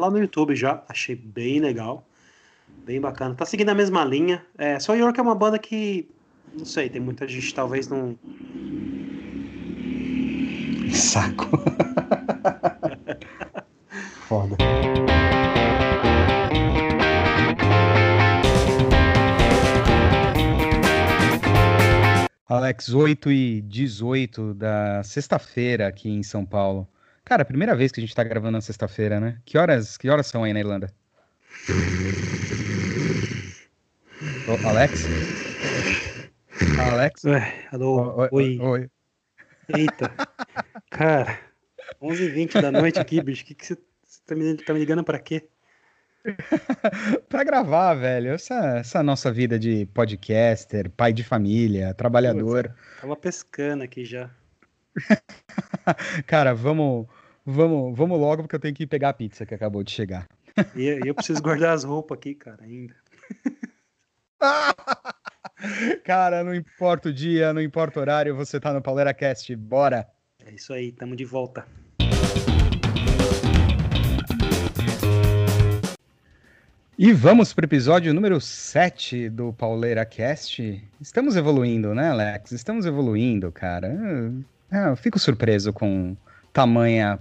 lá no YouTube já, achei bem legal. Bem bacana. Tá seguindo a mesma linha. É, só York é uma banda que, não sei, tem muita gente talvez não. Saco. Foda. Alex, 8 e 18 da sexta-feira aqui em São Paulo. Cara, primeira vez que a gente tá gravando na sexta-feira, né? Que horas, que horas são aí na Irlanda? Ô, Alex? Alex? Ué, alô, Oi, oi. oi. Eita. Cara, 11h20 da noite aqui, bicho. Que, que você tá me, tá me ligando pra quê? pra gravar, velho. Essa, essa nossa vida de podcaster, pai de família, trabalhador. Tava pescando aqui já. Cara, vamos, vamos, vamos logo porque eu tenho que pegar a pizza que acabou de chegar. E, eu preciso guardar as roupas aqui, cara, ainda. Cara, não importa o dia, não importa o horário, você tá no Pauleira Cast, bora! É isso aí, tamo de volta. E vamos pro episódio número 7 do Pauleira Cast. Estamos evoluindo, né, Alex? Estamos evoluindo, cara. É, eu fico surpreso com tamanha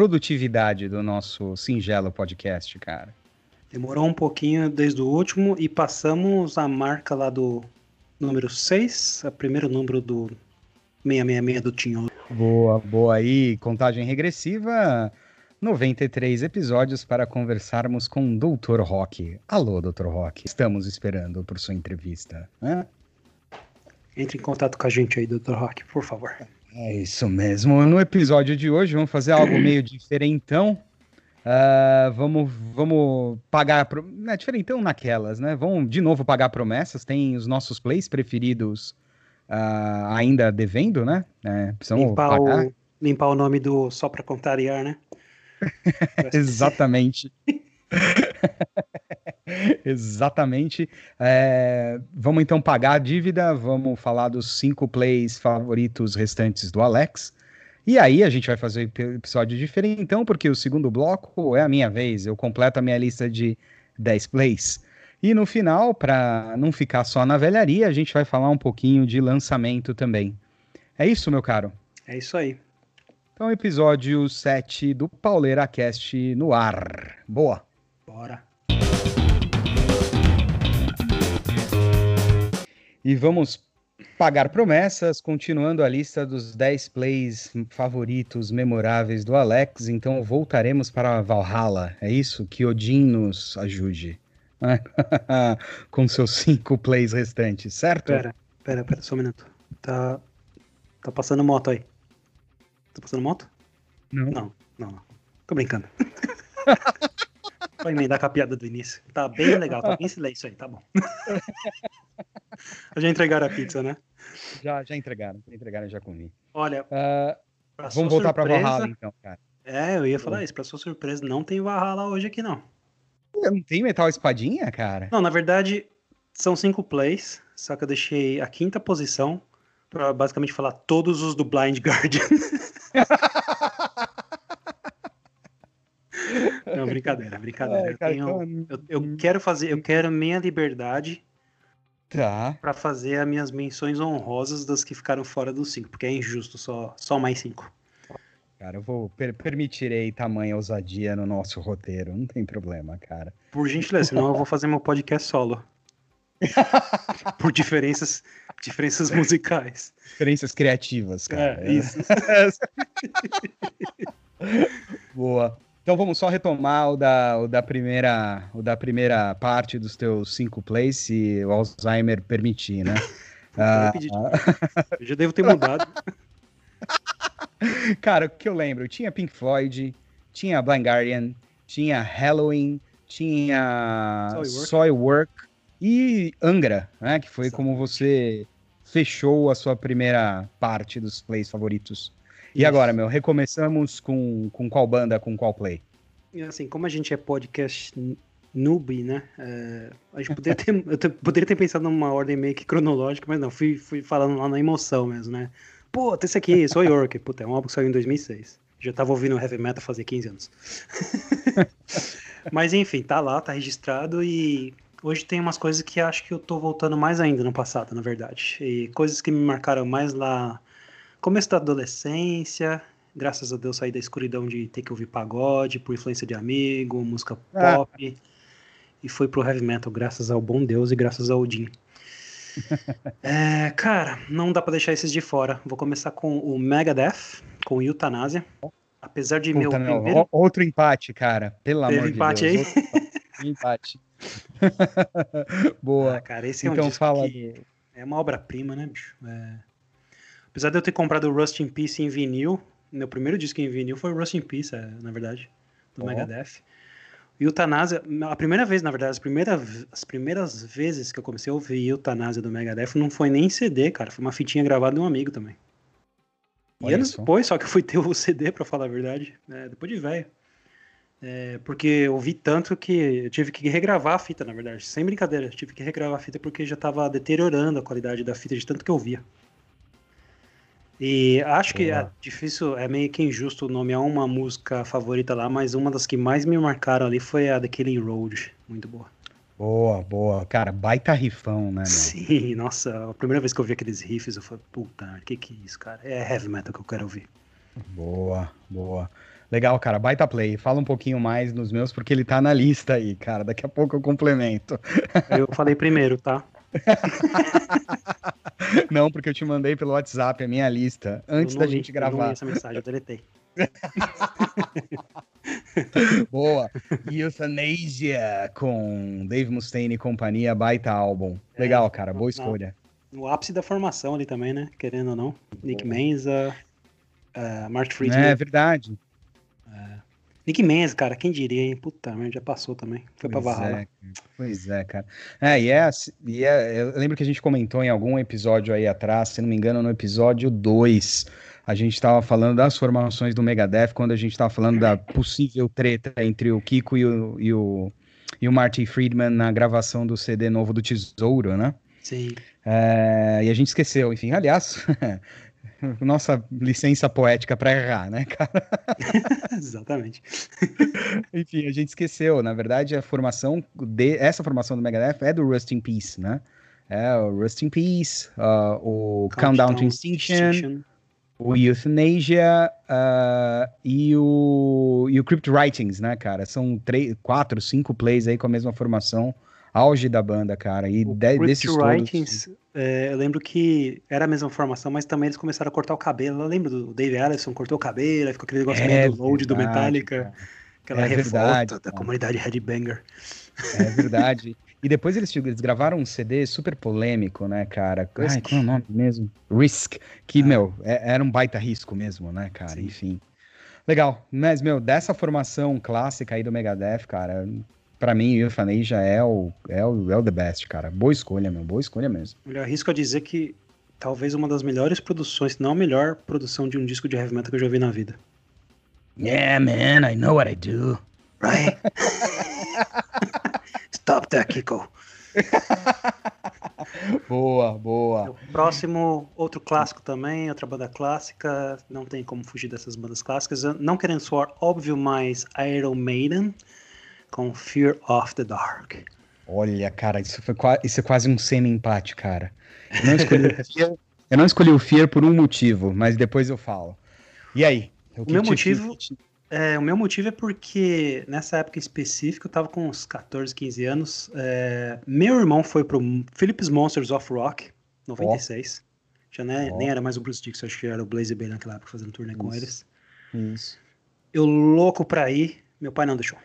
produtividade do nosso singelo podcast, cara. Demorou um pouquinho desde o último e passamos a marca lá do número 6, o primeiro número do 666 do Tinho. Boa, boa aí. Contagem regressiva. 93 episódios para conversarmos com o Dr. Rock. Alô, Dr. Rock. Estamos esperando por sua entrevista. né? Entre em contato com a gente aí, Dr. Rock, por favor. É isso mesmo. No episódio de hoje vamos fazer algo meio diferentão. Ah, vamos, vamos pagar. Pro... É diferentão naquelas, né? Vamos de novo pagar promessas. Tem os nossos plays preferidos ah, ainda devendo, né? É, Limpar pagar. o, limpar o nome do Só Pra Contrariar, né? Exatamente. Exatamente. É, vamos então pagar a dívida, vamos falar dos cinco plays favoritos restantes do Alex. E aí a gente vai fazer um episódio diferente, então, porque o segundo bloco é a minha vez, eu completo a minha lista de 10 plays. E no final, para não ficar só na velharia, a gente vai falar um pouquinho de lançamento também. É isso, meu caro? É isso aí. Então, episódio 7 do Pauleira Cast no ar. Boa! Bora. E vamos pagar promessas, continuando a lista dos 10 plays favoritos memoráveis do Alex. Então voltaremos para Valhalla. É isso? Que Odin nos ajude. Com seus cinco plays restantes, certo? Pera, pera, pera, só um minuto. Tá, tá passando moto aí. Tá passando moto? Não. Não, não, não. Tô brincando. Vai emendar com a piada do início. Tá bem legal, tá bem silêncio aí, tá bom. Já entregaram a pizza, né? Já, já entregaram, já entregaram, já comi. Olha, pra sua vamos voltar surpresa- Valhalla então, cara. É, eu ia falar isso. Pra sua surpresa, não tem Valhalla hoje aqui, não. Não tem metal espadinha, cara? Não, na verdade, são cinco plays, só que eu deixei a quinta posição pra basicamente falar todos os do Blind Guardian. Não, brincadeira, brincadeira. Eu, tenho- então- eu- eu quero fazer, eu quero minha liberdade Tá. pra fazer as minhas menções honrosas das que ficaram fora dos cinco, porque é injusto só, só mais cinco. Cara, eu vou per permitirei tamanha ousadia no nosso roteiro, não tem problema, cara. Por gentileza, senão eu vou fazer meu podcast solo. Por diferenças, diferenças musicais. Diferenças criativas, cara. É, isso. Boa. Então vamos só retomar o da, o da primeira, o da primeira parte dos teus cinco plays, se o Alzheimer permitir, né? Eu Ah, Eu já devo ter mudado. cara, o que eu lembro? Tinha Pink Floyd, tinha Blind Guardian, tinha Halloween, tinha Soilwork. Soilwork e Angra, né? Que foi como você fechou a sua primeira parte dos plays favoritos. E Isso. agora, meu, recomeçamos com, com qual banda, com qual play? Assim, como a gente é podcast noob, né? é, a gente poderia ter, eu poderia ter pensado numa ordem meio que cronológica, mas não, fui, fui falando lá na emoção mesmo, né? Pô, esse aqui, Soy York, puta, é um álbum que saiu em 2006. Já tava ouvindo heavy metal fazia 15 anos. Mas enfim, tá lá, tá registrado e hoje tem umas coisas que acho que eu tô voltando mais ainda no passado, na verdade. E coisas que me marcaram mais lá começo da adolescência, graças a Deus saí da escuridão de ter que ouvir pagode, por influência de amigo, música ah. pop, ah. e foi pro heavy metal, graças ao bom Deus e graças ao Odin. é, cara, não dá para deixar esses de fora. Vou começar com o Megadeth, com Eutanásia. Apesar de Puta, meu primeiro... Outro empate, cara. Pelo Teve amor empate de Deus. Aí? Outro empate. Boa. Ah, cara, esse é um então, fala... que é uma obra-prima, né, bicho? É... Apesar de eu ter comprado o Rust in Peace em vinil, meu primeiro disco em vinil foi o Rust in Peace, é, na verdade, do oh. Megadeth. E Eutanásia, a primeira vez, na verdade, as primeiras, as primeiras vezes que eu comecei a ouvir Eutanásia do Megadeth não foi nem CD, cara, foi uma fitinha gravada de um amigo também. E Olha anos só. depois, só que eu fui ter o CD, pra falar a verdade, é, depois de velho. É, porque eu ouvi tanto que eu tive que regravar a fita, na verdade, sem brincadeira, eu tive que regravar a fita porque já tava deteriorando a qualidade da fita de tanto que eu via. E acho que é difícil, é meio que injusto nomear uma música favorita lá, mas uma das que mais me marcaram ali foi a The Killing Road. Muito boa. Boa, boa. Cara, baita rifão, né? Meu? Sim, nossa, a primeira vez que eu vi aqueles riffs, eu falei, puta, que que é isso, cara? É heavy metal que eu quero ouvir. Boa, boa. Legal, cara, baita play. Fala um pouquinho mais nos meus, porque ele tá na lista aí, cara. Daqui a pouco eu complemento. Eu falei primeiro, tá? não, porque eu te mandei pelo WhatsApp a minha lista antes da li, gente gravar. Eu não li essa mensagem, eu deletei. Boa. Euthanasia com Dave Mustaine e companhia, baita álbum. É, Legal, é, cara, boa escolha. No ápice da formação ali também, né? Querendo ou não. Nick Menza, uh, Mark Friedman. É verdade. Nick Menz, cara, quem diria, hein? Puta merda, já passou também. Foi pois pra Valhalla. É, pois é, cara. É, e é, e é, eu lembro que a gente comentou em algum episódio aí atrás, se não me engano, no episódio 2, a gente estava falando das formações do Megadeth, quando a gente estava falando da possível treta entre o Kiko e o, e o, e o Marty Friedman na gravação do CD novo do Tesouro, né? Sim. É, e a gente esqueceu, enfim, aliás, nossa licença poética para errar, né, cara? Exatamente. Enfim, a gente esqueceu. Na verdade, a formação de essa formação do Megadeth é do Rust in Peace, né? É o Rust in Peace, uh, o Countdown, Countdown to Extinction, Extinction, o Euthanasia uh, e, o, e o Crypt Writings, né, cara? São três, quatro, cinco plays aí com a mesma formação auge da banda, cara. E o de, desses Writings, todos... é, eu lembro que era a mesma formação, mas também eles começaram a cortar o cabelo. Eu lembro do Dave Allison cortou o cabelo, aí ficou aquele negócio é do load do Metallica. Cara. Aquela é revolta verdade, da cara. comunidade Headbanger. É verdade. E depois eles, eles, gravaram um CD super polêmico, né, cara? Risk. Ai, qual é o nome mesmo? Risk. Que, ah. meu, é, era um baita risco mesmo, né, cara? Sim. Enfim. Legal. Mas, meu, dessa formação clássica aí do Megadeth, cara, para mim, o Euthanasia é o, é, o, é o the best, cara. Boa escolha, meu. Boa escolha mesmo. Eu arrisco a dizer que talvez uma das melhores produções, se não a melhor produção de um disco de heavy metal que eu já vi na vida. Yeah, man, I know what I do. Right? Stop that, Kiko. boa, boa. O próximo, outro clássico também, outra banda clássica. Não tem como fugir dessas bandas clássicas. Não querendo soar óbvio, mas Iron Maiden com Fear of the Dark. Olha, cara, isso, foi isso é quase um semi-empate, cara. Eu não, escolhi o Fear, eu não escolhi o Fear por um motivo, mas depois eu falo. E aí? O, o meu motivo... É, o meu motivo é porque nessa época específica, eu tava com uns 14, 15 anos. É, meu irmão foi pro Philips Monsters of Rock, 96. Oh. Já né, oh. nem era mais o Bruce Dixon, acho que era o Blaze Bay naquela época fazendo turnê Isso. com eles. Isso. Eu louco pra ir, meu pai não deixou.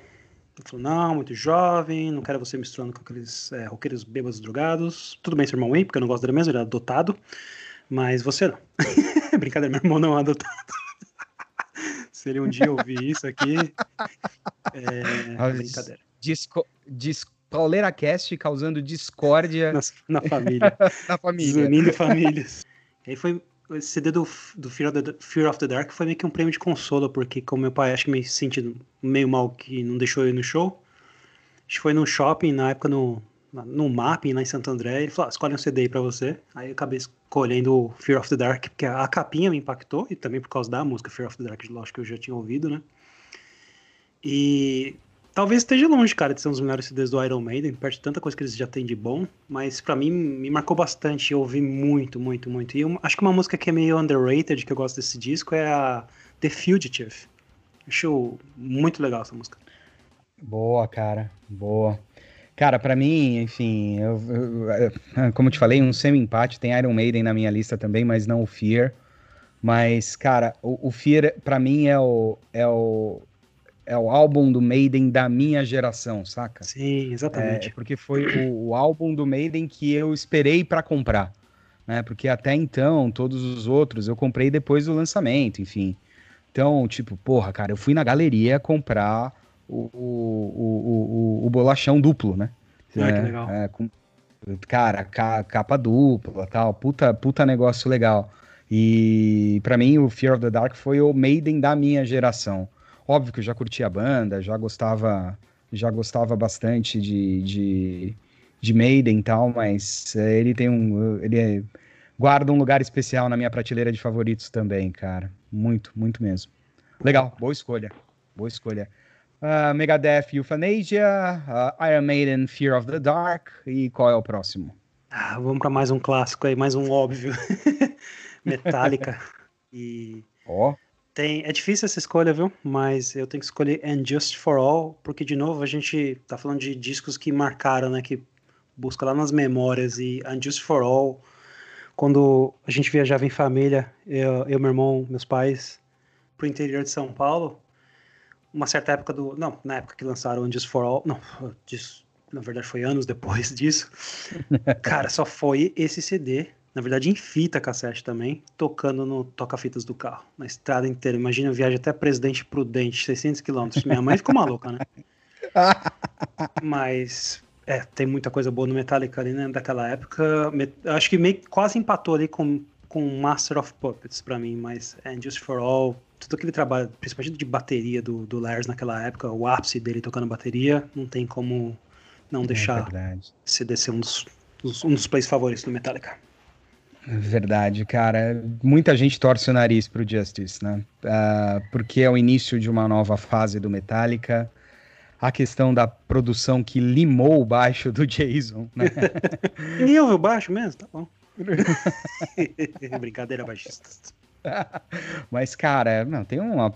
Ele falou, não, muito jovem, não quero você misturando com aqueles é, roqueiros bêbados drogados. Tudo bem, seu irmão aí, porque eu não gosto dele mesmo, ele é adotado. Mas você não. Brincadeira, meu irmão não é adotado. Se ele um dia ouvir isso aqui, é brincadeira. Disco, discoleira cast causando discórdia na, na família. na família. Unindo famílias. E aí foi esse CD do, do Fear, of the, Fear of the Dark foi meio que um prêmio de consolo, porque como meu pai acho que me sentindo meio mal que não deixou eu ir no show, a gente foi no shopping, na época no, no mapping lá em Santo André, ele falou, ah, escolhe um CD aí pra você. Aí eu acabei escolhendo Fear of the Dark, porque a capinha me impactou, e também por causa da música Fear of the Dark, lógico que eu já tinha ouvido, né? E Talvez esteja longe, cara, de ser um dos melhores CDs do Iron Maiden, perto de tanta coisa que eles já têm de bom, mas para mim me marcou bastante, eu ouvi muito, muito, muito. E eu, acho que uma música que é meio underrated, que eu gosto desse disco, é a The Fugitive. Acho muito legal essa música. Boa, cara, boa. Cara, para mim, enfim, eu, eu, como eu te falei, um semi-empate, tem Iron Maiden na minha lista também, mas não o Fear. Mas, cara, o, o Fear, para mim, é o, é o, é o álbum do Maiden da minha geração, saca? Sim, exatamente. É, porque foi o, o, álbum do Maiden que eu esperei para comprar, né? Porque até então, todos os outros eu comprei depois do lançamento, enfim. Então, tipo, porra, cara, eu fui na galeria comprar o, o, o, o bolachão duplo, né? Ah, é, que legal. É, com, cara, capa dupla, tal, puta, puta negócio legal. E para mim o Fear of the Dark foi o Maiden da minha geração. Óbvio que eu já curtia a banda, já gostava, já gostava bastante de, de, de Maiden e tal, mas é, ele tem um. Ele é, guarda um lugar especial na minha prateleira de favoritos também, cara. Muito, muito mesmo. Legal, boa escolha. Boa escolha. Uh, Megadeth Euthanasia, uh, Iron Maiden Fear of the Dark. E qual é o próximo? Ah, vamos para mais um clássico aí, mais um óbvio. Metallica. e. Ó. Oh. Tem, é difícil essa escolha, viu? Mas eu tenho que escolher And Just For All, porque, de novo, a gente tá falando de discos que marcaram, né? Que busca lá nas memórias. E And Just For All, quando a gente viajava em família, eu, eu meu irmão, meus pais, pro interior de São Paulo, uma certa época do... Não, na época que lançaram And Just For All... Não, na verdade foi anos depois disso. Cara, só foi esse CD na verdade em fita cassete também, tocando no toca-fitas do carro, na estrada inteira. Imagina, eu viagem até Presidente Prudente, 600 quilômetros. Minha mãe ficou maluca, né? Mas, é, tem muita coisa boa no Metallica ali, né, daquela época. Acho que meio, quase empatou ali com, com Master of Puppets para mim, mas And Just For All, tudo aquele trabalho, principalmente de bateria do, do Lars naquela época, o ápice dele tocando bateria, não tem como não é deixar é descer um dos, um dos plays favoritos do Metallica. Verdade, cara. Muita gente torce o nariz pro Justice, né? Uh, porque é o início de uma nova fase do Metallica. A questão da produção que limou o baixo do Jason, né? Nem ouve o baixo mesmo? Tá bom. Brincadeira, baixista. Mas, cara, não, tem uma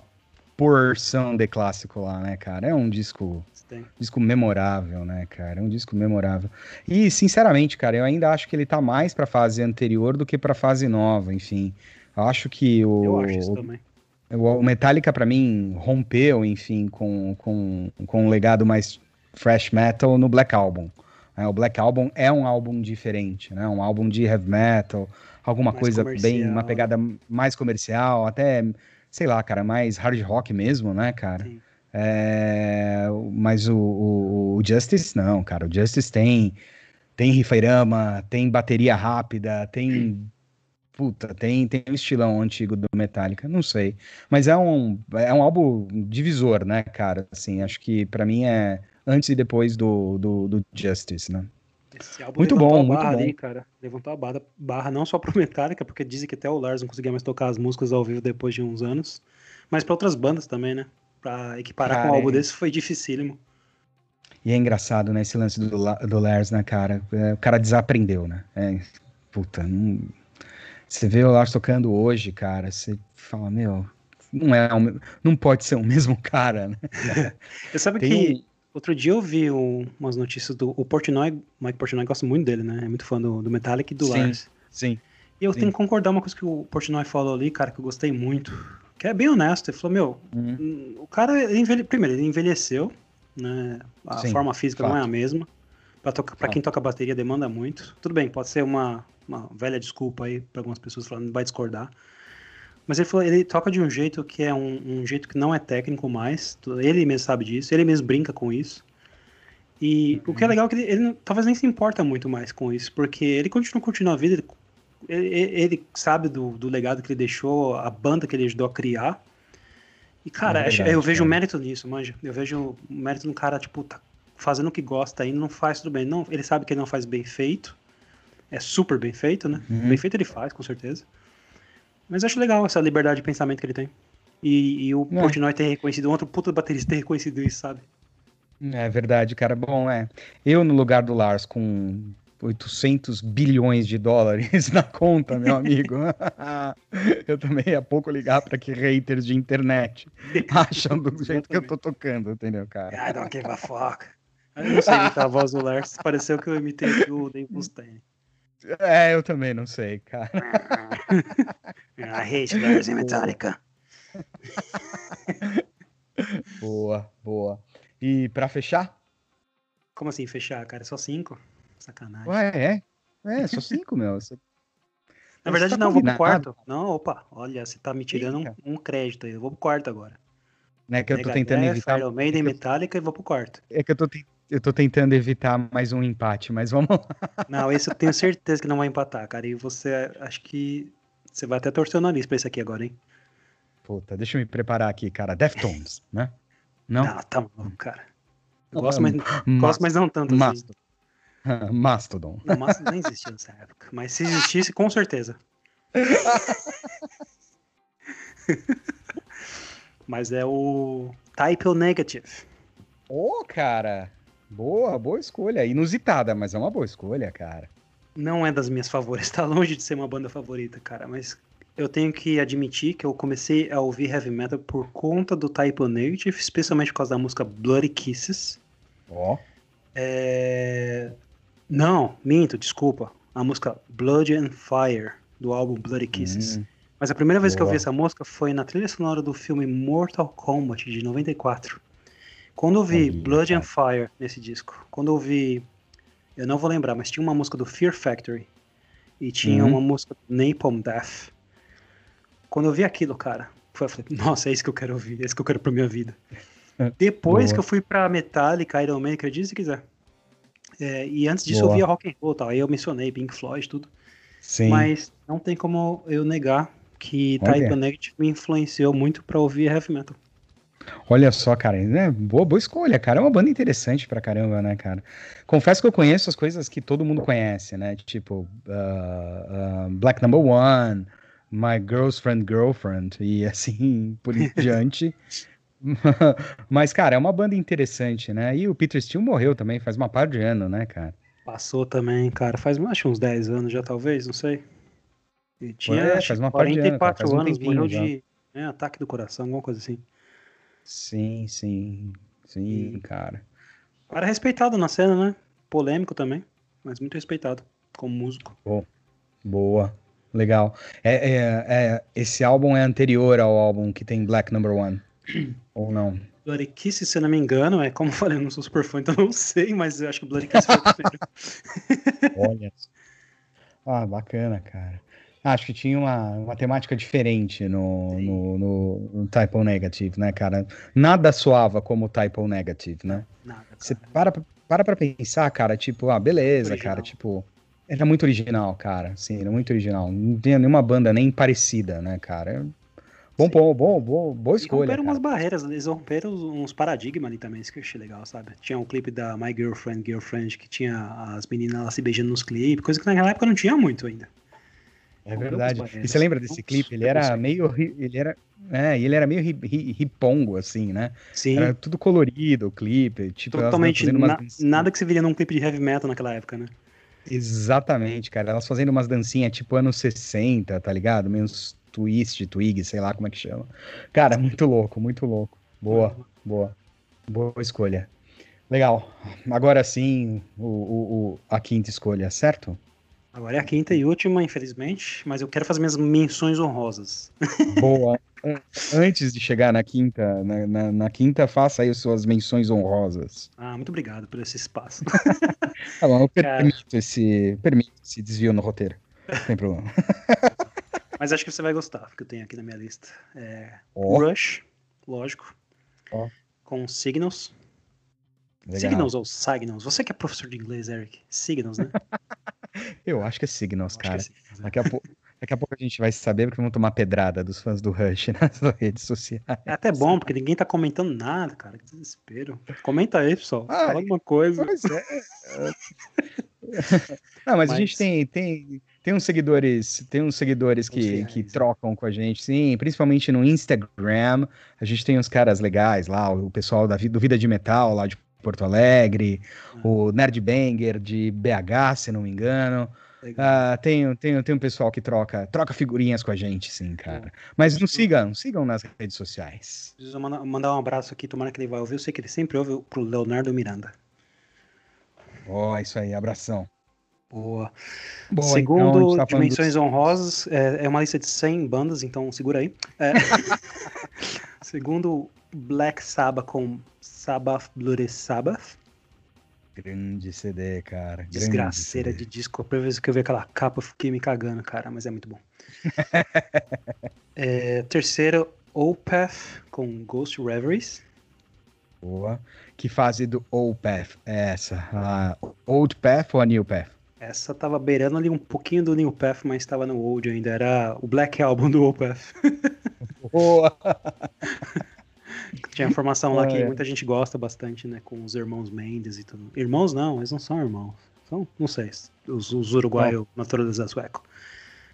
porção de clássico lá, né, cara? É um disco tem. Disco memorável, né, cara? É um disco memorável. E, sinceramente, cara, eu ainda acho que ele tá mais pra fase anterior do que pra fase nova, enfim. Eu acho que o. Eu acho isso também. O Metallica, para mim, rompeu, enfim, com, com, com um legado mais fresh metal no Black Album. É, o Black Album é um álbum diferente, né? Um álbum de heavy metal, alguma mais coisa comercial. bem, uma pegada mais comercial, até, sei lá, cara, mais hard rock mesmo, né, cara? Sim. É, mas o, o, o, Justice não, cara. O Justice tem tem rifairama, tem bateria rápida, tem puta, tem tem o estilão antigo do Metallica, não sei. Mas é um é um álbum divisor, né, cara? Assim, acho que para mim é antes e depois do, do, do Justice, né? muito bom, muito bom. Ali, cara. Levantou a barra, barra não só pro Metallica, porque dizem que até o Lars não conseguia mais tocar as músicas ao vivo depois de uns anos, mas para outras bandas também, né? Pra equiparar cara, com um é... desse foi dificílimo. E é engraçado, né, esse lance do, do Lars, né, cara? É, o cara desaprendeu, né? É, puta, não... Você vê o Lars tocando hoje, cara, você fala, meu, não é não pode ser o mesmo cara, né? eu sabe Tem que um... outro dia eu vi um, umas notícias do o Portnoy, Mike Portnoy gosta muito dele, né? É muito fã do, do Metallica e do sim, Lars. Sim. E eu sim. tenho que concordar uma coisa que o Portnoy falou ali, cara, que eu gostei muito que é bem honesto. Ele falou, meu, uhum. o cara, ele envelhe... primeiro, ele envelheceu, né? A Sim, forma física fato. não é a mesma. Pra, tocar, pra quem toca bateria demanda muito. Tudo bem, pode ser uma, uma velha desculpa aí para algumas pessoas falando, vai discordar. Mas ele falou, ele toca de um jeito que é um, um, jeito que não é técnico mais. Ele mesmo sabe disso, ele mesmo brinca com isso. E uhum. o que é uhum. legal é que ele, ele, talvez nem se importa muito mais com isso, porque ele continua curtindo a vida, ele ele, ele sabe do, do legado que ele deixou, a banda que ele ajudou a criar. E, cara, é verdade, eu vejo o mérito nisso, manja. Eu vejo o mérito no cara, tipo, tá fazendo o que gosta ainda, não faz tudo bem. Não, ele sabe que ele não faz bem feito. É super bem feito, né? Uhum. Bem feito ele faz, com certeza. Mas acho legal essa liberdade de pensamento que ele tem. E, e o é. Portnoy ter reconhecido, um outro puta baterista ter reconhecido isso, sabe? É verdade, cara. Bom, é. Eu, no lugar do Lars, com 800 bilhões de dólares na conta, meu amigo. eu também ia pouco ligar para que haters de internet acham do jeito que eu tô tocando, entendeu, cara? I don't give a fuck. Eu não sei imitar a voz do Lars. Pareceu que eu imitei o Dave Mustaine. É, eu também não sei, cara. I hate Lars e Metallica. boa, boa. E para fechar? Como assim fechar, cara? Só cinco? Sacanagem. Ué, é? É, só cinco, meu. Na verdade, tá não, vou pro quarto. Não, opa, olha, você tá me tirando um, um, crédito aí. Eu vou pro quarto agora. Né, que eu tô tentando evitar. Iron Maiden, Metallica e vou pro quarto. É que eu tô, eu tô tentando evitar mais um empate, mas vamos lá. Não, esse eu tenho certeza que não vai empatar, cara. E você, acho que você vai até torcer o nariz pra esse aqui agora, hein? Puta, deixa eu me preparar aqui, cara. Deftones, né? Não? Não, tá maluco, cara. Eu gosto, mas, gosto, mas não tanto assim. Mastodon. Não, Mastodon nem existia nessa época. Mas se existisse, com certeza. mas é o Type Negative. Ô, oh, cara. Boa, boa escolha. Inusitada, mas é uma boa escolha, cara. Não é das minhas favoritas. Tá longe de ser uma banda favorita, cara. Mas eu tenho que admitir que eu comecei a ouvir heavy metal por conta do Type Negative, especialmente por causa da música Bloody Kisses. Ó. Oh. É... Não, minto, desculpa. A música Blood and Fire, do álbum Bloody Kisses. Hum, Mas a primeira vez boa. que eu vi essa música foi na trilha sonora do filme Mortal Kombat, de 94. Quando eu vi Blood and Fire nesse disco, quando eu vi. Eu não vou lembrar, mas tinha uma música do Fear Factory. E tinha uhum. uma música do Napalm Death. Quando eu vi aquilo, cara, foi, eu falei, nossa, é isso que eu quero ouvir, é isso que eu quero pra minha vida. Depois Boa. que eu fui pra Metallica, Iron Man, acredite se quiser. É, e antes disso Boa. eu via rock and roll tal. Aí eu mencionei Pink Floyd tudo. Sim. Mas não tem como eu negar que Type Negative me influenciou muito para ouvir heavy metal. Olha só, cara, né? boa, boa escolha, cara. É uma banda interessante pra caramba, né, cara? Confesso que eu conheço as coisas que todo mundo conhece, né? Tipo, uh, uh, Black Number One, My Girlfriend Girlfriend, e assim por diante. Mas, cara, é uma banda interessante, né? E o Peter Steele morreu também, faz uma par de ano, né, cara? Passou também, cara. Faz acho, uns 10 anos já, talvez, não sei. E tinha é, faz uma 44 ano, anos, um morreu de é, ataque do coração, alguma coisa assim. Sim, sim. Sim, e... cara. Cara respeitado na cena, né? Polêmico também, mas muito respeitado como músico. Bom, boa. Legal. É, é, é, esse álbum é anterior ao álbum que tem Black Number One. Ou não? Bloody Kiss, se eu não me engano, é como eu falei, eu não sou super fã, então não sei, mas eu acho que Bloody Kiss foi o primeiro. Olha. Ah, bacana, cara. Acho que tinha uma, uma temática diferente no, no, no, no Typo Negative, né, cara? Nada soava como Typo Negative, né? Nada. Você para, para pra pensar, cara, tipo, ah, beleza, original. cara, tipo. Era muito original, cara. Sim, era muito original. Não tinha nenhuma banda nem parecida, né, cara? Bom, bom, bom, bom, boa escolha. Eles romperam cara. umas barreiras, eles romperam uns paradigmas ali também, isso que eu achei legal, sabe? Tinha um clipe da My Girlfriend, Girlfriend, que tinha as meninas lá se beijando nos clipes, coisa que naquela época não tinha muito ainda. É verdade. E você lembra desse clipe? Ele era meio. Ele era. É, ele era meio ripongo, assim, né? Sim. Era tudo colorido, o clipe. Tipo, Totalmente. Na, nada que se viria num clipe de heavy metal naquela época, né? Exatamente, cara. Elas fazendo umas dancinhas tipo anos 60, tá ligado? Menos twist, twig, sei lá como é que chama. Cara, muito louco, muito louco. Boa, boa. Boa escolha. Legal. Agora sim, o, o, o, a quinta escolha, certo? Agora é a quinta e última, infelizmente, mas eu quero fazer minhas menções honrosas. Boa. Antes de chegar na quinta, na, na, na, quinta, faça aí as suas menções honrosas. Ah, muito obrigado por esse espaço. tá bom, eu permito, esse, permito esse desvio no roteiro. Não tem problema. Mas acho que você vai gostar, que eu tenho aqui na minha lista. É oh. Rush, lógico. Oh. Com Signals. Legal. Signals ou Signals? Você que é professor de inglês, Eric. Signals, né? eu acho que é Signals, cara. É Signals, né? daqui, a daqui a pouco a gente vai saber porque vão tomar pedrada dos fãs do Rush nas redes sociais. É até bom, porque ninguém tá comentando nada, cara. Que desespero. Comenta aí, pessoal. Ai, Fala alguma coisa. Pois é. Não, mas, mas, a gente tem, tem, tem uns seguidores, tem uns seguidores que, que trocam com a gente, sim, principalmente no Instagram. A gente tem uns caras legais lá, o pessoal da, do Vida de Metal, lá de Porto Alegre, o Nerd Banger de BH, se não me engano. Uh, tem, tem, tem um pessoal que troca, troca figurinhas com a gente, sim, cara. Mas nos sigam, sigam nas redes sociais. Preciso mandar um abraço aqui, tomara que ele vai ouvir. Eu sei que ele sempre ouve pro Leonardo Miranda. Ó, oh, isso aí, abração. Boa. Boa Segundo então, tá Dimensões do... Honrosas, é, é, uma lista de 100 bandas, então segura aí. É. Segundo Black Sabbath com Sabbath Bloody Sabbath. Grande CD, cara. Desgraceira CD. de disco. A primeira vez que eu vi aquela capa, eu fiquei me cagando, cara, mas é muito bom. é, terceiro, Opeth com Ghost Reveries. Boa. Que fase do Opeth é essa? A Old Path ou a New Path? Essa tava beirando ali um pouquinho do New Path, mas tava no Old ainda. Era o Black Album do Opeth. Boa! Tinha informação lá que muita gente gosta bastante, né? Com os irmãos Mendes e tudo. Irmãos não, eles não são irmãos. São, não sei, os, os uruguaios oh. naturalizados sueco.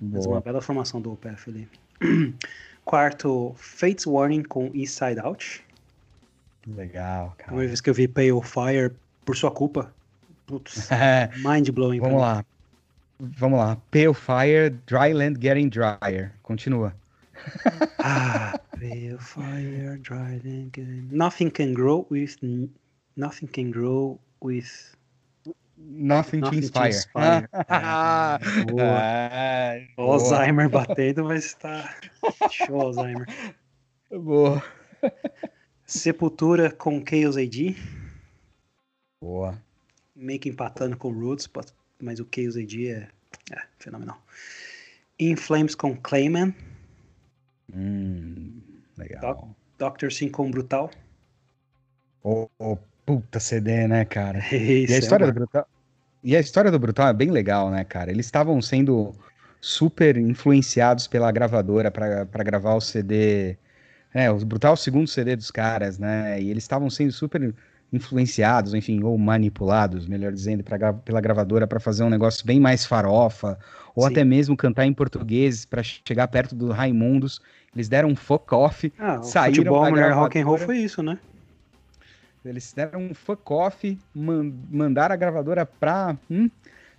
Mas uma bela formação do OPF ali. Quarto, Fates Warning com East Side Out. Legal, cara. Uma vez que eu vi Pale Fire por sua culpa. Putz, mind blowing. Vamos lá. Vamos lá. Pale Fire, Dryland Getting Drier. Continua. ah, Pale Fire, Dryland Getting... Nothing can grow with... Nothing can grow with... Nothing, Nothing to inspire. To inspire. ah, boa. Ah, boa. Alzheimer batendo, mas tá show Alzheimer. Boa. Sepultura com Chaos AD. Boa. Meio que empatando com Roots, mas o Chaos AD é, é fenomenal. In Flames com Clayman. Hum, legal. Doc Dr. Sim com Brutal. Oh, oh, puta CD, né, cara? Isso, e a história é, do Brutal. E a história do Brutal é bem legal, né, cara? Eles estavam sendo super influenciados pela gravadora para gravar o CD é, o Brutal é o segundo CD dos caras, né? E eles estavam sendo super influenciados, enfim, ou manipulados, melhor dizendo, pra, pela gravadora para fazer um negócio bem mais farofa, ou Sim. até mesmo cantar em português para chegar perto do Raimundos. Eles deram um fuck off, ah, saíram futebol, mulher rock and roll foi isso, né? Eles deram um fuck off, man, mandaram a gravadora pra. Hum,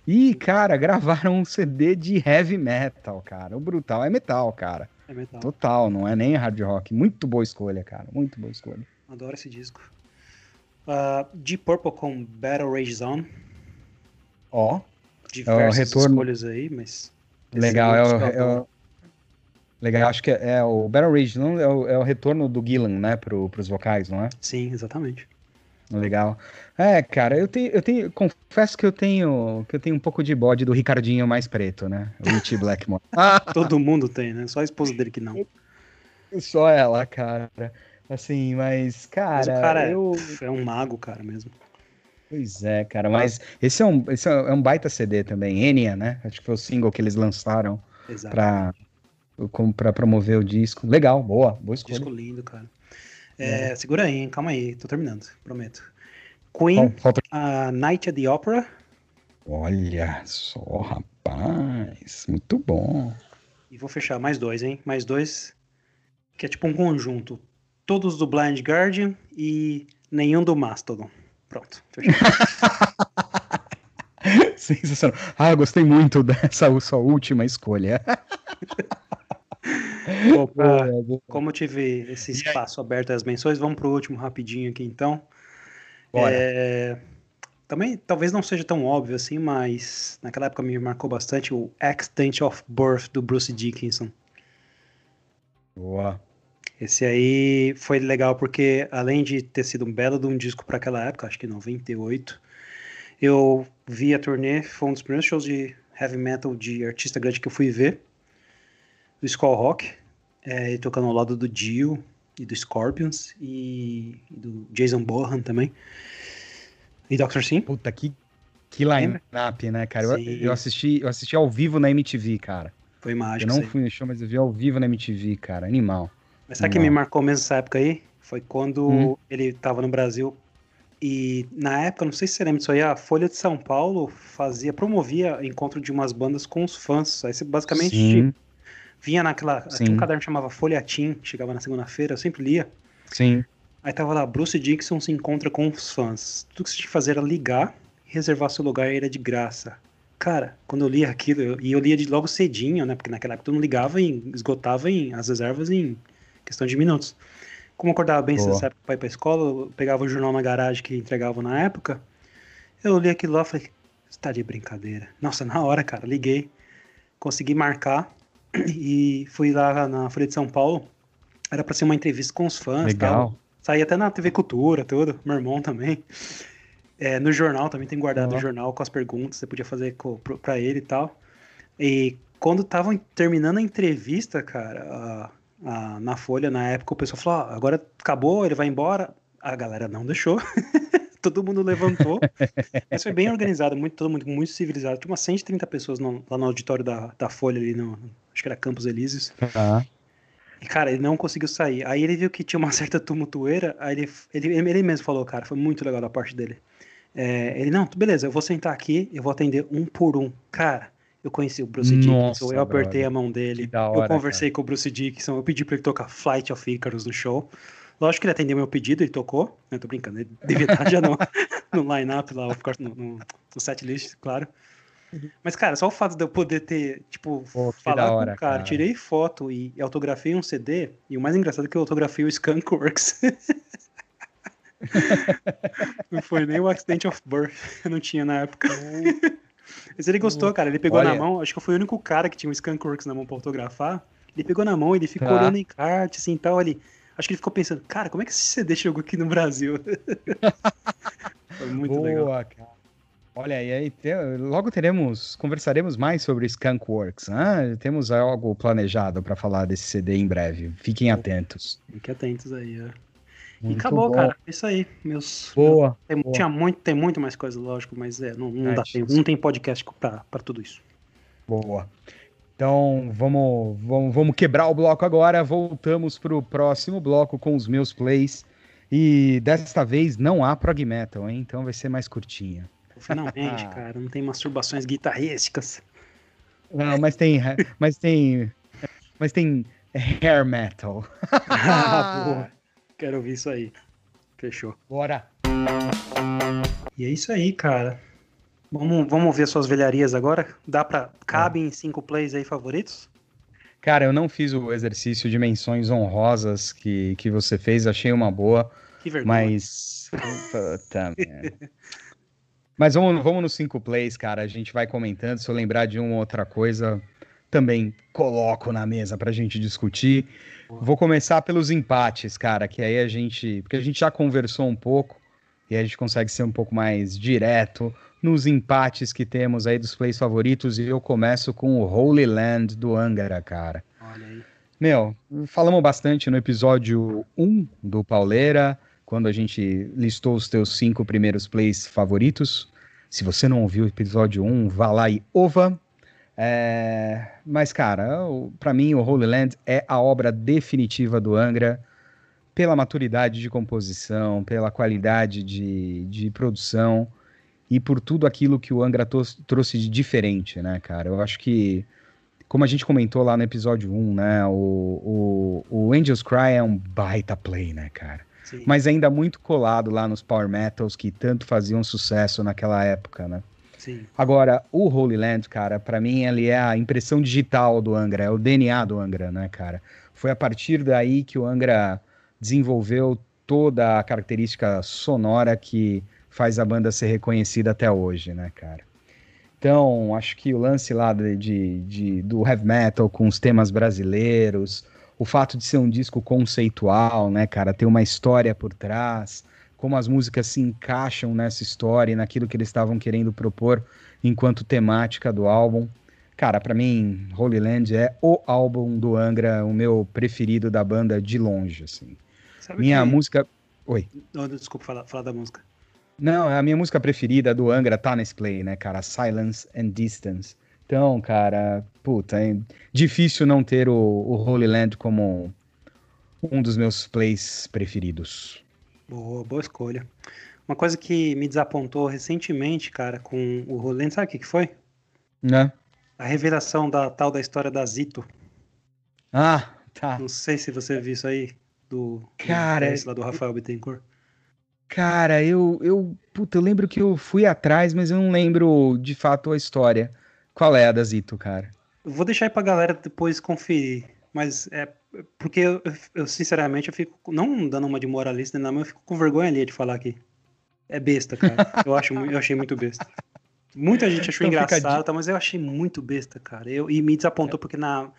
e, cara, gravaram um CD de heavy metal, cara. O brutal é metal, cara. É metal. Total, não é nem hard rock. Muito boa escolha, cara. Muito boa escolha. Adoro esse disco. Uh, Deep Purple com Battle Rage Zone. Ó. Diversas é retorno... escolhas aí, mas. Legal, é o, é o, Legal, acho que é, é, o Battle Rage, não é o, é o retorno do Gillan, né, pro, pros vocais, não é? Sim, exatamente. Legal. É, cara, eu tenho, eu tenho, confesso que eu tenho, que eu tenho um pouco de bode do Ricardinho mais preto, né? O Richie Blackmore. ah, todo mundo tem, né? Só a esposa dele que não. Só ela, cara. Assim, mas, cara. Mas o cara é, eu... é um mago, cara, mesmo. Pois é, cara, mas esse é um, esse é um baita CD também, Enya, né? Acho que foi o single que eles lançaram para pra promover o disco. Legal, boa, boa escolha. Disco lindo, cara. É, segura aí, hein? calma aí, tô terminando, prometo. Queen, Falta... a Night at the Opera. Olha só, rapaz, muito bom. E vou fechar mais dois, hein? Mais dois, que é tipo um conjunto. Todos do Blind Guardian e nenhum do Mastodon. Pronto, fechou. Sensacional. Ah, gostei muito dessa sua última escolha. Opa, como eu tive esse espaço aberto às menções, vamos para o último rapidinho aqui então. É, também talvez não seja tão óbvio assim, mas naquela época me marcou bastante o Accident of Birth do Bruce Dickinson. Boa. Esse aí foi legal porque, além de ter sido um belo de um disco para aquela época, acho que 98, eu vi a turnê, foi um dos primeiros shows de heavy metal de artista grande que eu fui ver do Skull Rock, é, tocando ao lado do Dio e do Scorpions e, e do Jason Bohan também. E Dr. Sim. Puta, que, que line-up, né, cara? Eu, eu, assisti, eu assisti ao vivo na MTV, cara. Foi mágico. Eu não fui no show, mas eu vi ao vivo na MTV, cara. Animal. Mas sabe o que me marcou mesmo essa época aí? Foi quando hum. ele tava no Brasil. E na época, não sei se você lembra disso aí, a Folha de São Paulo fazia, promovia encontro de umas bandas com os fãs. Aí você basicamente Sim. Vinha naquela. Tinha um caderno que chamava Folhatim, chegava na segunda-feira, eu sempre lia. Sim. Aí tava lá, Bruce Dixon se encontra com os fãs. Tudo que você tinha que fazer era ligar, reservar seu lugar e era de graça. Cara, quando eu li aquilo, eu, e eu lia de logo cedinho, né? Porque naquela época tu não ligava e esgotava em, as reservas em questão de minutos. Como eu acordava bem nessa época pra ir pra escola, eu pegava o jornal na garagem que entregavam na época. Eu li aquilo lá e falei, você tá de brincadeira. Nossa, na hora, cara, liguei, consegui marcar e fui lá na Folha de São Paulo. Era pra ser uma entrevista com os fãs e tal. Legal. Saí até na TV Cultura, tudo. Meu irmão também. É, no jornal também tem guardado o jornal com as perguntas, você podia fazer pra ele e tal. E quando estavam terminando a entrevista, cara, na Folha, na época, o pessoal falou: "Ó, agora acabou, ele vai embora. A galera não deixou. Todo mundo levantou. Mas foi bem organizado, muito, todo mundo muito civilizado. Tinha umas 130 pessoas no- lá no auditório da, da Folha, ali no. Acho que era Campos Elíseos. E, cara, ele não conseguiu sair. Aí ele viu que tinha uma certa tumultueira, aí ele, ele, ele mesmo falou, cara, foi muito legal da parte dele. É, ele, não, beleza, eu vou sentar aqui, eu vou atender um por um. Cara, eu conheci o Bruce Nossa, Dickinson, eu apertei brother. a mão dele, da eu hora, conversei com o Bruce Dickinson, eu pedi pra ele tocar Flight of Icarus no show. Lógico que ele atendeu meu pedido, ele tocou, né, tô brincando, ele devia estar já no, no line-up lá, no, no, no setlist, claro. Mas, cara, só o fato de eu poder ter, tipo, Pô, falar da com hora, o cara, cara. tirei foto e, autografei um CD, e o mais engraçado é que eu autografei o Skunkworks. não foi nem o Accident of Birth, eu não tinha na época. Mas ele gostou, cara, ele pegou Olha. na mão, acho que eu fui o único cara que tinha um Skunkworks na mão pra autografar. Ele pegou na mão, ele ficou Tá. olhando em kart, assim, tal, ele... Acho que ele ficou pensando, cara, como é que esse CD chegou aqui no Brasil? foi muito Boa, legal. cara. Olha, e aí te- logo teremos, conversaremos mais sobre Skunkworks, né? Temos algo planejado para falar desse CD em breve. Fiquem atentos. Fiquem atentos aí, ó. E acabou, bom. cara. Isso aí. Meus, Boa. Tem, Boa. tinha muito, tem muito mais coisa, lógico, mas é, não, não É, dá tempo, não tem podcast pra, pra tudo isso. Boa. Então, vamos, vamos, vamos quebrar o bloco agora. Voltamos para o próximo bloco com os meus plays. E desta vez não há prog metal, hein? Então vai ser mais curtinha. Finalmente, cara, não tem masturbações guitarrísticas. Não, mas tem, mas tem, mas tem hair metal. ah, boa. Quero ouvir isso aí. Fechou. Bora. E é isso aí, cara. Vamos, vamos ver suas velharias agora? Dá pra. Cabe em cinco plays aí favoritos? Cara, eu não fiz o exercício de menções honrosas que, que você fez, achei uma boa, Que vergonha. mas. Puta merda. Mas vamos, vamos nos cinco plays, cara. A gente vai comentando. Se eu lembrar de uma ou outra coisa, também coloco na mesa pra gente discutir. Vou começar pelos empates, cara, que aí a gente. Porque a gente já conversou um pouco e a gente consegue ser um pouco mais direto nos empates que temos aí dos plays favoritos. E eu começo com o Holy Land do Angara, cara. Olha aí. Meu, falamos bastante no episódio 1 do Pauleira, quando a gente listou os teus cinco primeiros plays favoritos. Se você não ouviu o episódio 1, vá lá e ova. É, Mas, cara, pra mim o Holy Land é a obra definitiva do Angra, pela maturidade de composição, pela qualidade de, de produção e por tudo aquilo que o Angra trouxe de diferente, né, cara? Eu acho que como a gente comentou lá no episódio 1, né? O, o, o Angels Cry é um baita play, né, cara? Sim. Mas ainda muito colado lá nos Power Metals que tanto faziam sucesso naquela época, né? Agora, o Holy Land, cara, pra mim ele é a impressão digital do Angra, é o DNA do Angra, né, cara? Foi a partir daí que o Angra desenvolveu toda a característica sonora que faz a banda ser reconhecida até hoje, né, cara? Então, acho que o lance lá de, de- de- do heavy metal com os temas brasileiros, o fato de ser um disco conceitual, né, cara, ter uma história por trás, como as músicas se encaixam nessa história e naquilo que eles estavam querendo propor enquanto temática do álbum. Cara, pra mim, Holy Land é o álbum do Angra, o meu preferido da banda de longe, assim. Sabe Minha que- música. Oi. Desculpa falar, falar da música. Não, a minha música preferida do Angra tá nesse play, né, cara? Silence and Distance. Então, cara, puta, é difícil não ter o, o Holy Land como um dos meus plays preferidos. Boa, boa escolha. Uma coisa que me desapontou recentemente, cara, com o Rolando, sabe o que, que foi? Né? A revelação da tal da história da Zito. Ah, tá. Não sei se você viu isso aí. Do, Cara, do, lá do Rafael Bittencourt? Cara, eu, eu, puta, eu lembro que eu fui atrás, mas eu não lembro de fato a história. Qual é a da Zito, cara? Vou deixar aí pra galera depois conferir. Mas é porque eu, eu, sinceramente, eu fico, não dando uma de moralista, não, mas eu fico com vergonha ali de falar aqui. É besta, cara. Eu, acho, eu achei muito besta. Muita gente achou então engraçado, tá, mas eu achei muito besta, cara. Eu, e me desapontou, é. porque na,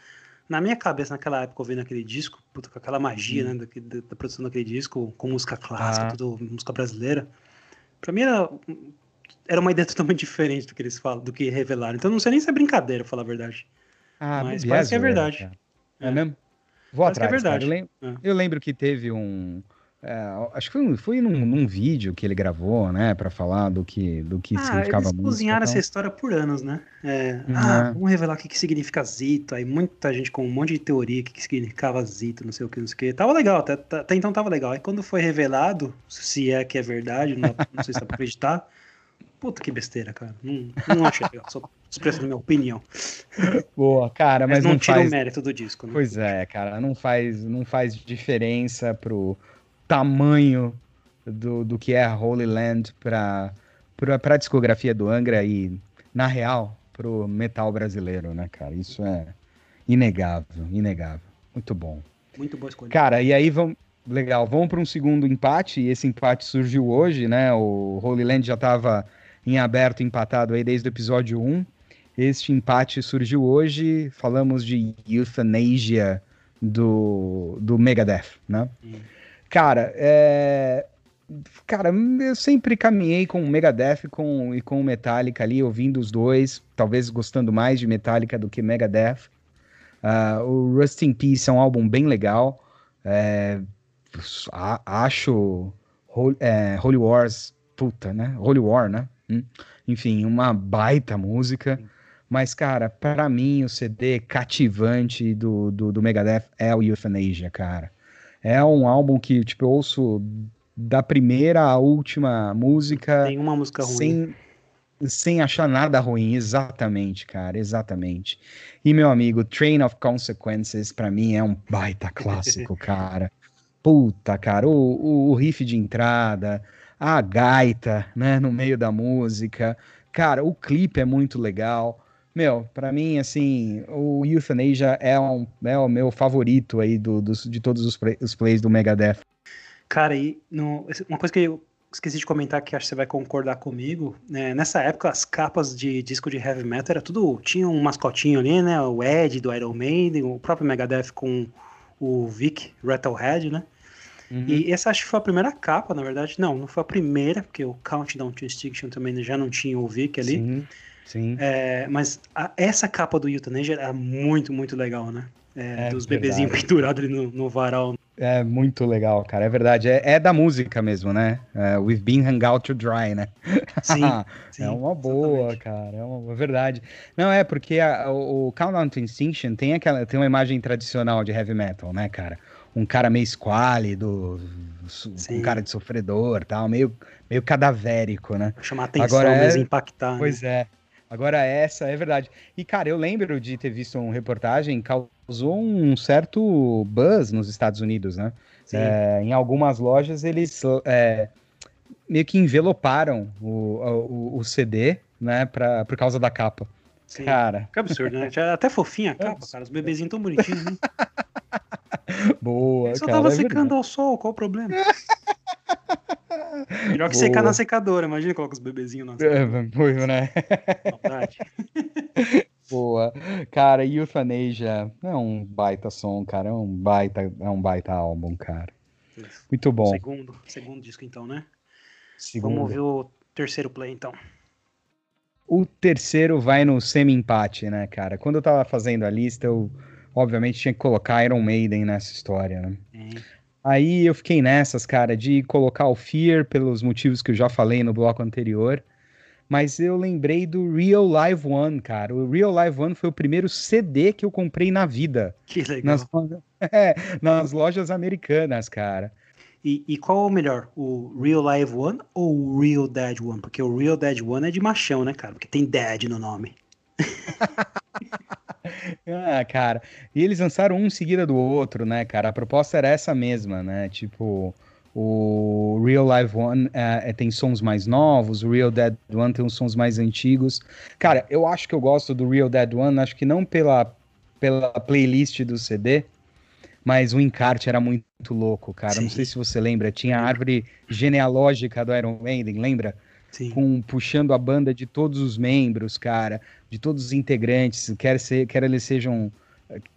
na minha cabeça, naquela época, ouvindo aquele disco, puta, com aquela magia, hum. né, da, da, produção daquele disco, com música clássica, ah. tudo, música brasileira, pra mim era, era uma ideia totalmente diferente do que eles falam, do que revelaram. Então não sei nem se é brincadeira, falar a verdade. Ah, mas parece que é verdade. É, é mesmo? Vou parece atrás, é verdade. Eu lembro, é. eu lembro que teve um é, acho que foi, foi num, num, vídeo que ele gravou, né, para falar do que do que ah, significava eles cozinharam então... essa história por anos, né? É, uhum. Ah, vamos revelar o que, que significa Zito. Aí muita gente com um monte de teoria que, que significava Zito, não sei o que, não sei o que. Tava legal, até, até então tava legal. Aí quando foi revelado, se é que é verdade, não, não sei se dá pra acreditar. Puta que besteira, cara. Não, não achei legal, só expressando minha opinião. Boa, cara, mas, mas não, não tira faz... o mérito do disco, né? Pois é, cara, não faz, não faz diferença pro tamanho do, do que é a Holy Land para a discografia do Angra e, na real, para o metal brasileiro, né, cara? Isso é inegável, inegável. Muito bom. Muito boa escolha. Cara, e aí vamos. Legal, vamos para um segundo empate, e esse empate surgiu hoje, né? O Holy Land já estava em aberto, empatado aí desde o episódio 1. Este empate surgiu hoje, falamos de Euthanasia do, do Megadeth, né? Hum. Cara, é... Cara, eu sempre caminhei com o Megadeth com, e com o Metallica ali, ouvindo os dois, talvez gostando mais de Metallica do que Megadeth. Uh, o Rust in Peace é um álbum bem legal. É, acho é, Holy Wars, puta, né? Holy War, né? Hum? Enfim, uma baita música. Mas, cara, para mim o CD cativante do, do, do Megadeth é o Euthanasia, cara. É um álbum que, tipo, eu ouço da primeira à última música. Tem uma música ruim. Sem, sem achar nada ruim, exatamente, cara, exatamente. E meu amigo, Train of Consequences, para mim é um baita clássico, cara. Puta, cara, o, o, o, riff de entrada, a gaita, né, no meio da música. Cara, o clipe é muito legal. Meu, para mim, assim, o Euthanasia é, um, é o meu favorito aí do, do de todos os, play, os plays do Megadeth. Cara, e no, uma coisa que eu esqueci de comentar que acho que você vai concordar comigo, né? nessa época as capas de disco de heavy metal era tudo, tinha um mascotinho ali, né, o Ed do Iron Maiden, o próprio Megadeth com o Vic Rattlehead, né, uhum. e essa acho que foi a primeira capa, na verdade, não, não foi a primeira, porque o Countdown to Extinction também já não tinha o Vic ali, Sim. Sim. É, mas a, essa capa do Euthanasia era muito, muito legal, né? É, é dos bebezinhos pendurados ali no, no, varal. É muito legal, cara. É verdade. É, é da música mesmo, né? É, We've been hung out to dry, né? Sim. sim é uma boa, exatamente. cara. É uma, verdade. Não, é porque a, o, o Countdown to Extinction tem, aquela, tem uma imagem tradicional de heavy metal, né, cara? Um cara meio esquálido, um cara de sofredor tal, meio, meio cadavérico, né? Chamar atenção, Agora é, impactar. Né? Pois né? é. Agora, essa é verdade. E, cara, eu lembro de ter visto uma reportagem, causou um certo buzz nos Estados Unidos, né? É, em algumas lojas, eles é, meio que enveloparam o, o, o, CD, né, pra, por causa da capa. Sim. Cara. Que absurdo, né? É até fofinha a capa, cara. Os bebezinhos tão bonitinhos, né? Boa, Só cara, tava é secando verdade. ao sol, qual o problema? Melhor que Boa. secar na secadora, imagina coloca os bebezinhos na secadora. É, né? Boa. Cara, Euthanasia é um baita som, cara. É um baita, é um baita álbum, cara. Muito bom. Segundo, segundo disco, então, né? Segundo. Vamos ver o terceiro play, então. O terceiro vai no semi-empate, né, cara? Quando eu tava fazendo a lista, eu obviamente tinha que colocar Iron Maiden nessa história, né? É. Aí eu fiquei nessas, cara, de colocar o Fear pelos motivos que eu já falei no bloco anterior. Mas eu lembrei do Real Live One, cara. O Real Live One foi o primeiro CD que eu comprei na vida. Que legal. Nas, é, nas lojas americanas, cara. E, e, qual é o melhor? O Real Live One ou o Real Dead One? Porque o Real Dead One é de machão, né, cara? Porque tem Dead no nome. Ah, cara. E eles lançaram um em seguida do outro, né, cara? A proposta era essa mesma, né? Tipo, o Real Live One é, tem sons mais novos, o Real Dead One tem uns sons mais antigos. Cara, eu acho que eu gosto do Real Dead One, acho que não pela, pela playlist do CD, mas o encarte era muito louco, cara. Sim. Não sei se você lembra, tinha a árvore genealógica do Iron Maiden, lembra? Sim. Com, puxando a banda de todos os membros, cara, de todos os integrantes, quer, ser, quer eles sejam,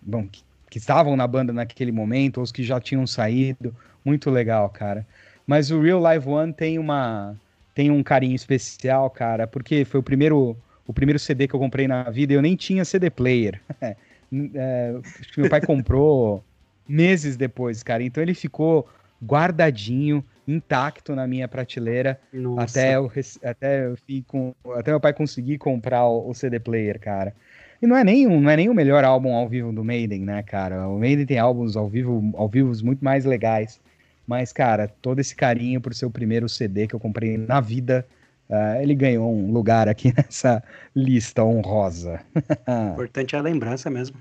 bom, que, que estavam na banda naquele momento, ou os que já tinham saído. Muito legal, cara. Mas o Real Live One tem uma tem um carinho especial, cara, porque foi o primeiro o primeiro CD que eu comprei na vida e eu nem tinha CD player. é, acho que meu pai comprou meses depois, cara. Então ele ficou guardadinho, intacto na minha prateleira até eu, até, eu com, até meu pai conseguir comprar o, o, CD player, cara. E não é, nem, não é nem o melhor álbum ao vivo do Maiden, né, cara? O Maiden tem álbuns ao vivo, ao vivo muito mais legais. Mas, cara, todo esse carinho por ser o primeiro CD que eu comprei na vida, uh, ele ganhou um lugar aqui nessa lista honrosa. Importante é a lembrança mesmo.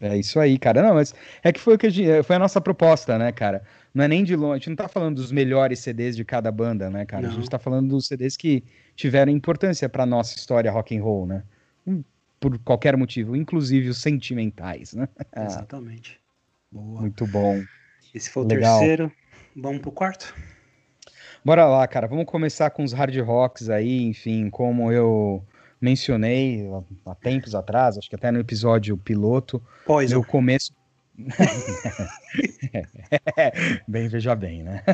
É isso aí, cara. Não, mas é que foi, o que a gente, foi a nossa proposta, né, cara? Não é nem de longe, a gente não tá falando dos melhores CDs de cada banda, né, cara? Não. A gente tá falando dos CDs que tiveram importância pra nossa história rock and roll, né? Por qualquer motivo, inclusive os sentimentais, né? Exatamente. Boa. Muito bom. Esse foi o Legal. terceiro. Vamos pro quarto? Bora lá, cara. Vamos começar com os hard rocks aí, enfim, como eu mencionei há tempos atrás, acho que até no episódio piloto. Pois. No começo. bem, veja bem, né?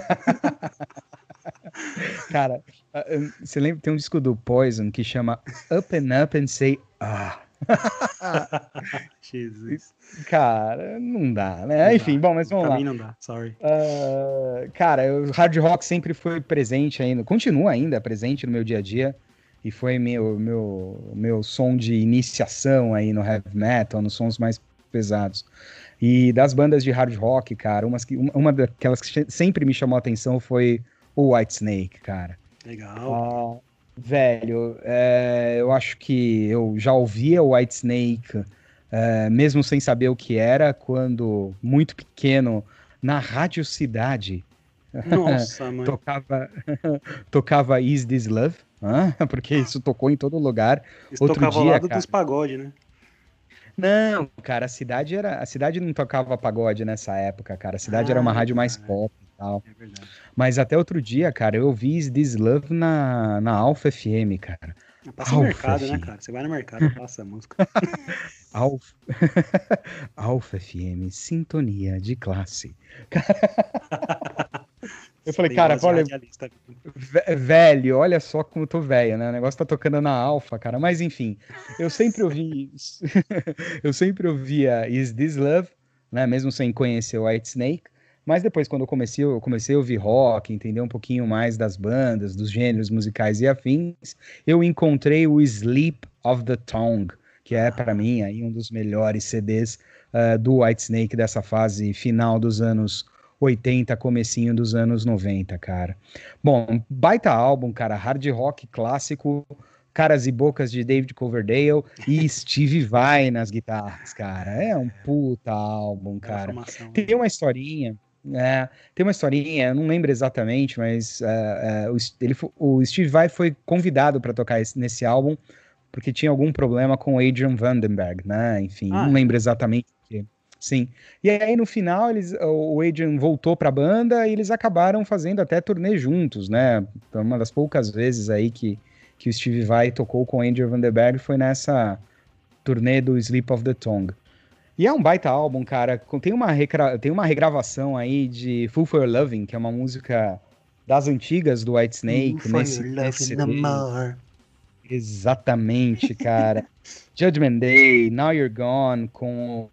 Cara, ah, você lembra? Tem um disco do Poison que chama Up and Up and Say Ah. Jesus. Cara, não dá, né? Não Enfim, dá. bom, mas vamos pra lá. Mim não dá, sorry. Uh, cara, o hard rock sempre foi presente ainda, continua ainda presente no meu dia a dia. E foi meu, meu, meu som de iniciação aí no heavy metal, nos sons mais pesados. E das bandas de hard rock, cara, umas que, uma daquelas que sempre me chamou a atenção foi o White Snake, cara. Legal. Uh, Velho, é, eu acho que eu já ouvia o White Snake, é, mesmo sem saber o que era, quando muito pequeno, na Rádio Cidade. Nossa, mãe. tocava, tocava Is This Love, porque isso tocou em todo lugar. Isso Outro tocava dia, ao lado cara, dos pagode, né? Não, cara, a cidade era. A cidade não tocava pagode nessa época, cara. A cidade ah, era uma ah, rádio mais pop e tal. É verdade. Mas até outro dia, cara, eu vi This Love na, na Alpha FM, cara. Passa Alpha no mercado, FM. né, cara? Você vai no mercado e passa a música. Alpha... Alpha FM, sintonia de classe. Eu falei, cara, olha. Velho, olha só como eu tô velho, né? O negócio tá tocando na alfa, cara. Mas enfim, eu sempre ouvi. eu sempre ouvia Is This Love, né? Mesmo sem conhecer o White Snake. Mas depois, quando eu comecei, eu comecei a ouvir rock, entender um pouquinho mais das bandas, dos gêneros musicais e afins, eu encontrei o Sleep of the Tongue, que é, para mim, aí um dos melhores CDs uh, do White Snake dessa fase final dos anos 80, comecinho dos anos 90, cara. Bom, baita álbum, cara, hard rock clássico, caras e bocas de David Coverdale e Steve Vai nas guitarras, cara. É um puta álbum, cara. Tem uma historinha, é, tem uma historinha, eu não lembro exatamente, mas uh, uh, o, ele, o Steve Vai foi convidado para tocar esse, nesse álbum porque tinha algum problema com o Adrian Vandenberg, né? Enfim, ah. não lembro exatamente Sim. E aí no final eles, o Adrian voltou para a banda e eles acabaram fazendo até turnê juntos, né? Então, uma das poucas vezes aí que, que o Steve Vai tocou com o Andrew Vanderberg foi nessa turnê do Sleep of the Tongue. E é um baita álbum, cara. Tem uma, tem uma regravação aí de Full for Loving, que é uma música das antigas do White Snake. nesse, nesse Exatamente, cara. Judgment Day, Now You're Gone, com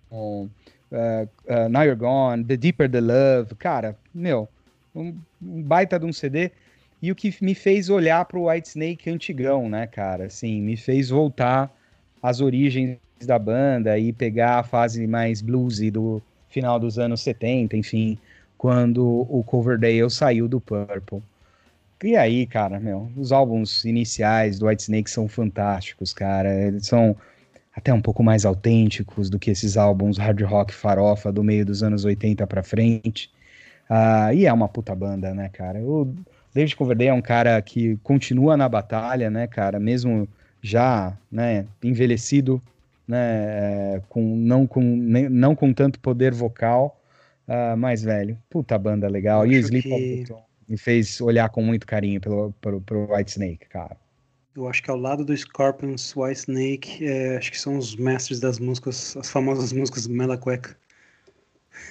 uh, Now You're Gone, The Deeper the Love, cara, meu, um, um, baita de um CD. E o que me fez olhar para o White Snake antigão, né, cara? Assim, me fez voltar às origens da banda e pegar a fase mais bluesy do final dos anos 70, enfim, quando o Coverdale saiu do Purple. E aí, cara, meu, os álbuns iniciais do White Snake são fantásticos, cara. Eles são até um pouco mais autênticos do que esses álbuns hard rock farofa do meio dos anos 80 para frente. Uh, e é uma puta banda, né, cara? O David Coverdale é um cara que continua na batalha, né, cara? Mesmo já, né, envelhecido, né, é, com, não, com, nem, não com tanto poder vocal, uh, mais velho. Puta banda legal. e o Sleep que... me fez olhar com muito carinho pelo, pelo, pelo White Snake, cara. Eu acho que ao lado do Scorpions, White Snake, é, acho que são os mestres das músicas, as famosas músicas Mela Cueca.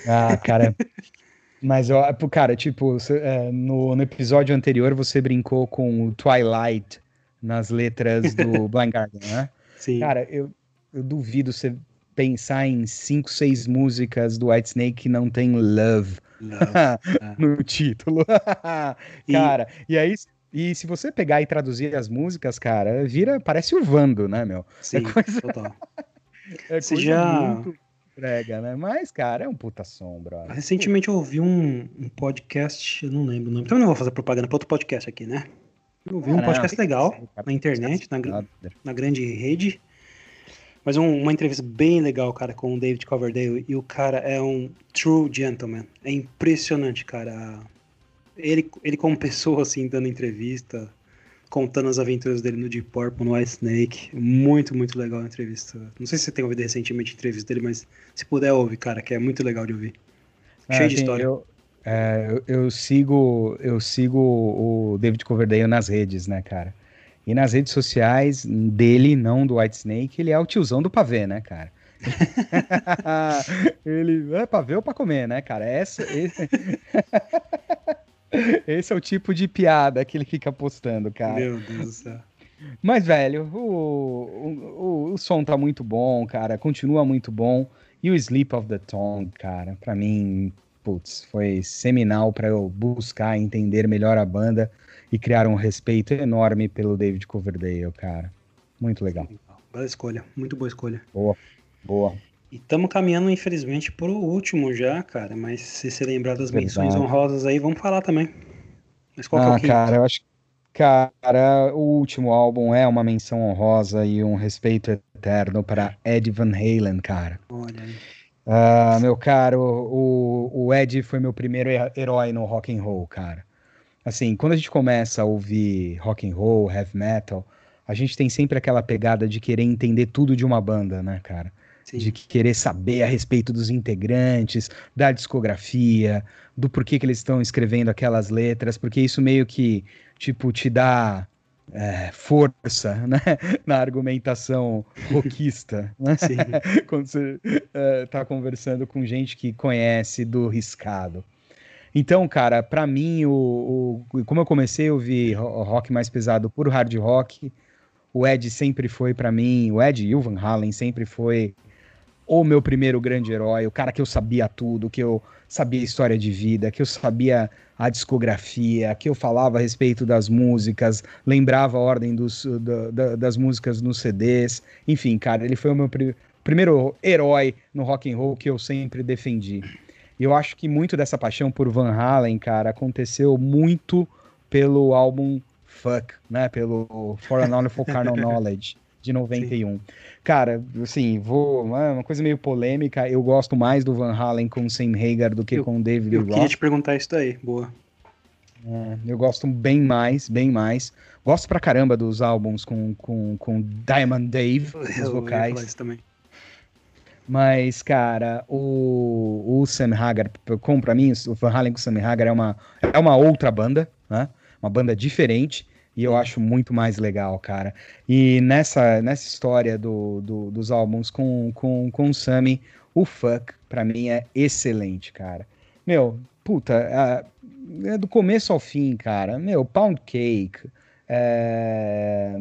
Ah, cara. Mas, ó, cara, tipo, é, no, no episódio anterior você brincou com o Twilight nas letras do Blind Guardian, né? Sim. Cara, eu, eu duvido você pensar em cinco, seis músicas do White Snake que não tem love, love. É. no título. cara, e... e aí e se você pegar e traduzir as músicas, cara, vira, parece o Vando, né, meu? É Sim, é coisa... total. é você já... muito prega, né? Mas, cara, é um puta sombra. Recentemente eu ouvi um, um, podcast, eu não lembro o nome, então eu não vou fazer propaganda para outro podcast aqui, né? Eu ouvi ah, um podcast não, legal na internet, na, na grande rede, mas um, uma entrevista bem legal, cara, com o David Coverdale, e o cara é um true gentleman. É impressionante, cara. Ele, ele como pessoa, assim, dando entrevista, contando as aventuras dele no Deep Purple, no White Snake. Muito, muito legal a entrevista. Não sei se você tem ouvido recentemente a entrevista dele, mas se puder ouvir, cara, que é muito legal de ouvir. Ah, Cheio de história. Eu, é, eu, eu, sigo eu sigo o David Coverdale nas redes, né, cara? E nas redes sociais dele, não do White Snake, ele é o tiozão do pavê, né, cara? ele é pra ver ou pra comer, né, cara? Essa, esse... esse é o tipo de piada que ele fica postando, cara. Meu Deus do céu. Mas, velho, o, o, o, som tá muito bom, cara. Continua muito bom. E o Sleep of the Tongue, cara, pra mim, putz, foi seminal para eu buscar entender melhor a banda e criar um respeito enorme pelo David Coverdale, cara. Muito legal. Bela escolha, muito boa escolha. Boa, boa. E estamos caminhando, infelizmente, para o último já, cara. Mas se você lembrar das menções honrosas aí, vamos falar também. Mas qual ah, é o ah, cara, eu acho Cara, o último álbum é uma menção honrosa e um respeito eterno para Ed Van Halen, cara. Olha aí. Uh, meu caro, o, o Ed foi meu primeiro herói no rock and roll, cara assim, quando a gente começa a ouvir rock and roll, heavy metal, a gente tem sempre aquela pegada de querer entender tudo de uma banda, né, cara? Sim. De querer saber a respeito dos integrantes, da discografia, do porquê que eles estão escrevendo aquelas letras, porque isso meio que, tipo, te dá é, força né? na argumentação rockista, né? quando você está é, conversando com gente que conhece do riscado. Então, cara, para mim, o, o, como eu comecei a ouvir rock mais pesado por hard rock, o Ed sempre foi para mim, o Ed e o Van Halen sempre foi o meu primeiro grande herói, o cara que eu sabia tudo, que eu sabia história de vida, que eu sabia a discografia, que eu falava a respeito das músicas, lembrava a ordem dos, da, da, das músicas nos CDs, enfim, cara, ele foi o meu pr primeiro herói no rock and roll que eu sempre defendi. E eu acho que muito dessa paixão por Van Halen, cara, aconteceu muito pelo álbum Fuck, né? Pelo For an Carnal Knowledge, de 91. Sim. Cara, assim, vou. É uma coisa meio polêmica. Eu gosto mais do Van Halen com o Sam Hagar do que eu, com o David Eu Roth. queria te perguntar isso daí, boa. É, eu gosto bem mais, bem mais. Gosto pra caramba dos álbuns com, com, com Diamond Dave, os vocais. também. Mas, cara, o, o Sam Hagar, como pra mim, o Van Halen com o Sam Hagar é uma, é uma outra banda, né? Uma banda diferente. E eu acho muito mais legal, cara. E nessa, nessa história do, do dos álbuns com, com, com o Sammy, o Fuck, pra mim, é excelente, cara. Meu, puta, é, é do começo ao fim, cara. Meu, Pound Cake. É...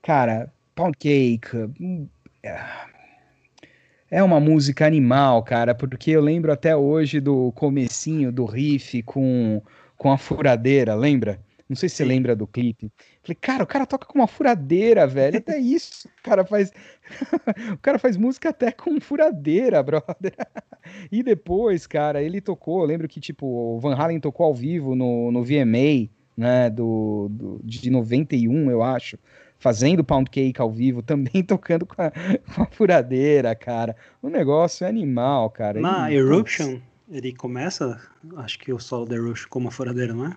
Cara, Pound Cake. Hum, é é uma música animal, cara, porque eu lembro até hoje do comecinho do riff com, com a furadeira, lembra? Não sei se você lembra do clipe. Falei, cara, o cara toca com uma furadeira, velho. Até isso. O cara faz. o cara faz música até com furadeira, brother. e depois, cara, ele tocou. Eu lembro que, tipo, o Van Halen tocou ao vivo no, no VMA, né? Do, do, de 91, eu acho fazendo pound cake ao vivo, também tocando com a, com a furadeira, cara. O negócio é animal, cara. Na e, Eruption, ele começa, acho que o solo da Eruption com uma furadeira, não é?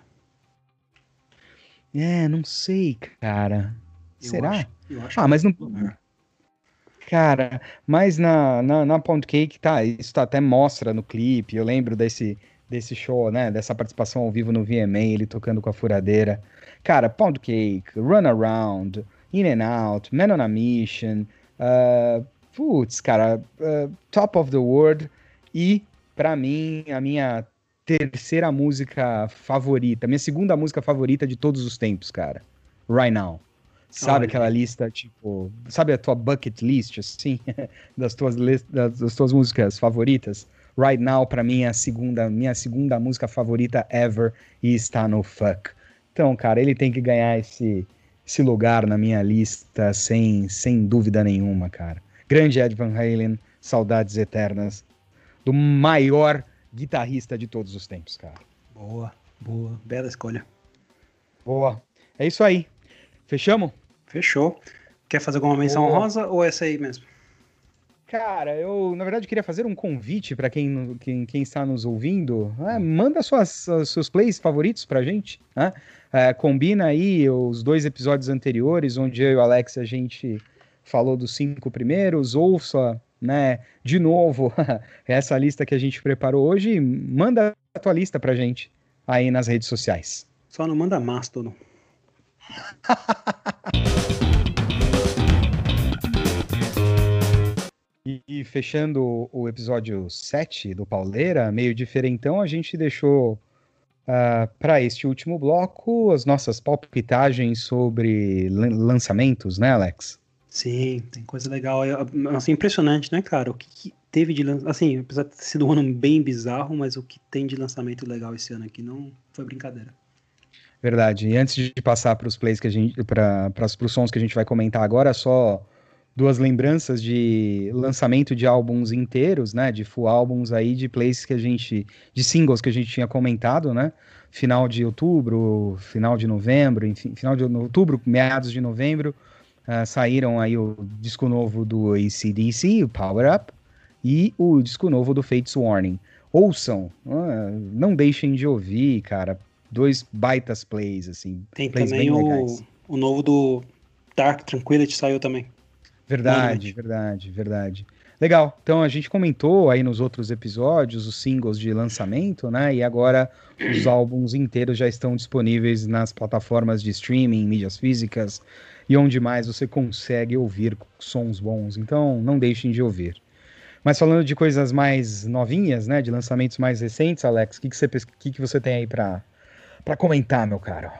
É, não sei, cara. Eu Será? Acho, eu acho ah, mas não. Cara, mas na, na, na Pound Cake, tá, isso tá, até mostra no clipe. Eu lembro desse, desse show, né? Dessa participação ao vivo no VMA, ele tocando com a furadeira. Cara, Pound Cake, Run Around, In and Out, Man on a Mission, uh, putz, cara, uh, Top of the World e, para mim, a minha terceira música favorita, minha segunda música favorita de todos os tempos, cara. Right Now. Sabe Olha. aquela lista, tipo, sabe a tua bucket list, assim, das tuas, das, das tuas músicas favoritas? Right Now, para mim, é a segunda, minha segunda música favorita ever e está no Fuck. Então, cara, ele tem que ganhar esse, esse lugar na minha lista sem, sem dúvida nenhuma, cara. Grande Ed Van Halen, saudades eternas do maior guitarrista de todos os tempos, cara. Boa, boa, bela escolha. Boa. É isso aí. Fechamos? Fechou. Quer fazer alguma menção boa. honrosa ou essa aí mesmo? Cara, eu na verdade queria fazer um convite para quem, quem, quem, está nos ouvindo. É, manda suas, seus plays favoritos pra gente. Né? É, combina aí os dois episódios anteriores, onde eu e o Alex a gente falou dos cinco primeiros. Ouça né, de novo essa lista que a gente preparou hoje. Manda a tua lista pra gente aí nas redes sociais. Só não manda Mastodon. E, fechando o episódio 7 do Pauleira, meio diferentão, a gente deixou uh, ah, para este último bloco as nossas palpitagens sobre lançamentos, né, Alex? Sim, tem coisa legal. É, assim, impressionante, né, cara? O que, que teve de lançamento. Assim, apesar de ter sido um ano bem bizarro, mas o que tem de lançamento legal esse ano aqui não foi brincadeira. Verdade. E antes de passar para os plays que a gente. para os sons que a gente vai comentar agora, só duas lembranças de lançamento de álbuns inteiros, né, de full álbuns aí de plays que a gente, de singles que a gente tinha comentado, né, final de outubro, final de novembro, enfim, final de outubro, meados de novembro, uh, saíram aí o disco novo do ACDC, o Power Up, e o disco novo do Fates Warning. Ouçam, uh, não deixem de ouvir, cara, dois baitas plays, assim. Tem plays também o, o novo do Dark Tranquility saiu também. Verdade, verdade, verdade. Legal. Então a gente comentou aí nos outros episódios os singles de lançamento, né? E agora os álbuns inteiros já estão disponíveis nas plataformas de streaming, mídias físicas e onde mais você consegue ouvir sons bons. Então não deixem de ouvir. Mas falando de coisas mais novinhas, né? De lançamentos mais recentes, Alex, o que, que, você, que, que você tem aí para comentar, meu caro?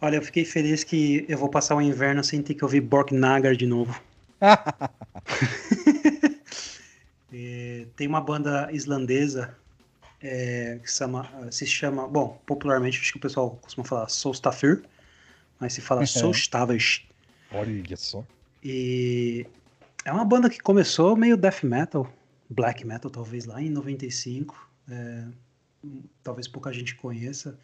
Olha, eu fiquei feliz que eu vou passar o inverno sem ter que ouvir Borknagar de novo. é, tem uma banda islandesa é, que se chama, se chama, bom, popularmente acho que o pessoal costuma falar Solstafir, mas se fala Solstavers. Olha só. E é uma banda que começou meio death metal, black metal talvez lá em 95, é, talvez pouca gente conheça.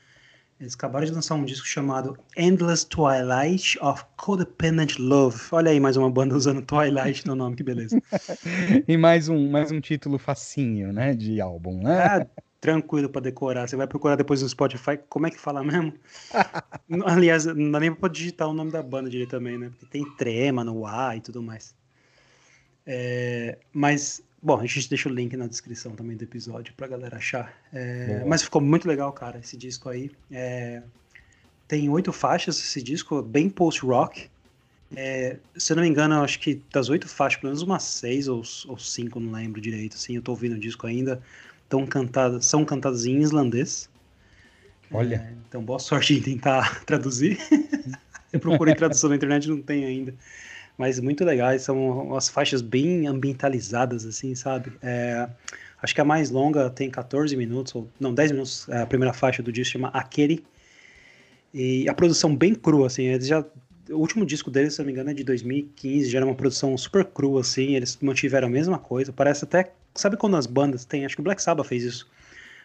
Eles acabaram de lançar um disco chamado Endless Twilight of Codependent Love. Olha aí, mais uma banda usando Twilight no nome, que beleza. e mais um, mais um título facinho, né, de álbum, né? Ah, tranquilo para decorar. Você vai procurar depois no Spotify, como é que fala mesmo? Aliás, não dá nem pra digitar o nome da banda direito também, né? Porque tem trema no A e tudo mais. É, mas Bom, a gente deixa o link na descrição também do episódio pra galera achar. É, mas ficou muito legal, cara, esse disco aí. É, tem oito faixas esse disco, bem post-rock. É, se eu não me engano, acho que das oito faixas, pelo menos umas seis ou, ou cinco, não lembro direito. Assim, eu tô ouvindo o disco ainda. Tão cantadas, são cantadas em islandês. Olha. É, então, boa sorte em tentar traduzir. eu procurei tradução na internet não tem ainda mas muito legais, são umas faixas bem ambientalizadas, assim, sabe? É, acho que a mais longa tem 14 minutos, ou não, 10 minutos, é, a primeira faixa do disco chama Aquele, e a produção bem crua, assim, eles já, o último disco deles, se não me engano, é de 2015, já era uma produção super crua, assim, eles mantiveram a mesma coisa, parece até, sabe quando as bandas têm, acho que o Black Sabbath fez isso,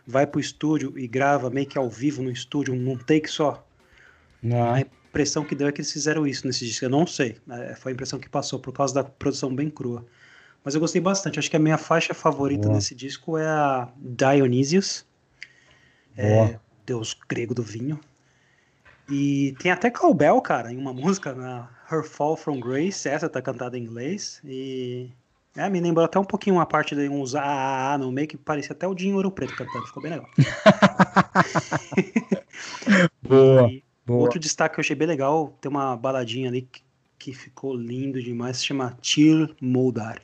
vai pro estúdio e grava meio que ao vivo no estúdio, num take só, não. Aí impressão que deu é que eles fizeram isso nesse disco. Eu não sei. Né? Foi a impressão que passou por causa da produção bem crua. Mas eu gostei bastante. Acho que a minha faixa favorita Boa. desse disco é a Dionysius. É, deus grego do vinho. E tem até cowbell, cara, em uma música, na Her Fall from Grace. Essa tá cantada em inglês. E é, me lembrou até um pouquinho uma parte de uns AAA no meio que parecia até o Dinho Ouro Preto cantando. Ficou bem legal. boa, boa. Outro destaque que eu achei bem legal, tem uma baladinha ali que, que ficou lindo demais, se chama Till Moldar.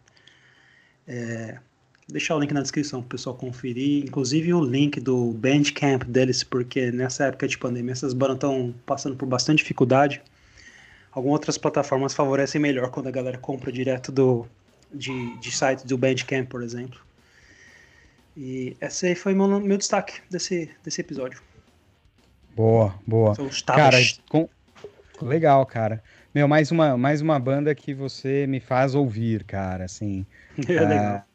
É, vou deixar o link na descrição para o pessoal conferir, inclusive o link do Bandcamp deles, porque nessa época de pandemia essas bandas estão passando por bastante dificuldade. Algumas outras plataformas favorecem melhor quando a galera compra direto do, de, de site do Bandcamp, por exemplo. E esse aí foi meu, meu destaque desse, desse episódio. Boa, boa. Cara, com... legal, cara. Meu, mais uma, mais uma banda que você me faz ouvir, cara, assim. É legal.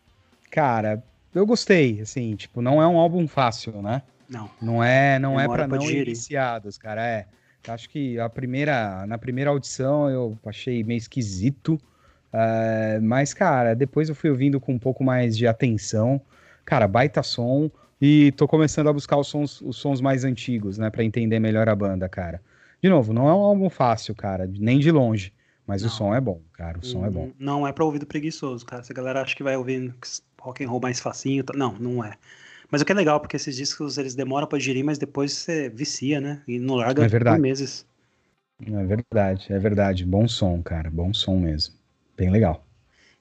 cara, eu gostei, assim, tipo, não é um álbum fácil, né? Não. Não é, não é para não digerir. iniciados, cara, é. Acho que a primeira, na primeira audição eu achei meio esquisito, uh, mas, cara, depois eu fui ouvindo com um pouco mais de atenção. Cara, baita som, e tô começando a buscar os sons, os sons mais antigos, né, para entender melhor a banda, cara. De novo, não é um álbum fácil, cara, nem de longe. Mas não. o som é bom, cara. O som é bom. Não é pra ouvido preguiçoso, cara. Se a galera acha que vai ouvir rock and roll mais facinho, tá... não, não é. Mas o que é legal, porque esses discos eles demoram pra digerir, mas depois você vicia, né? E não larga é verdade. por meses. É verdade, é verdade. Bom som, cara. Bom som mesmo. Bem legal.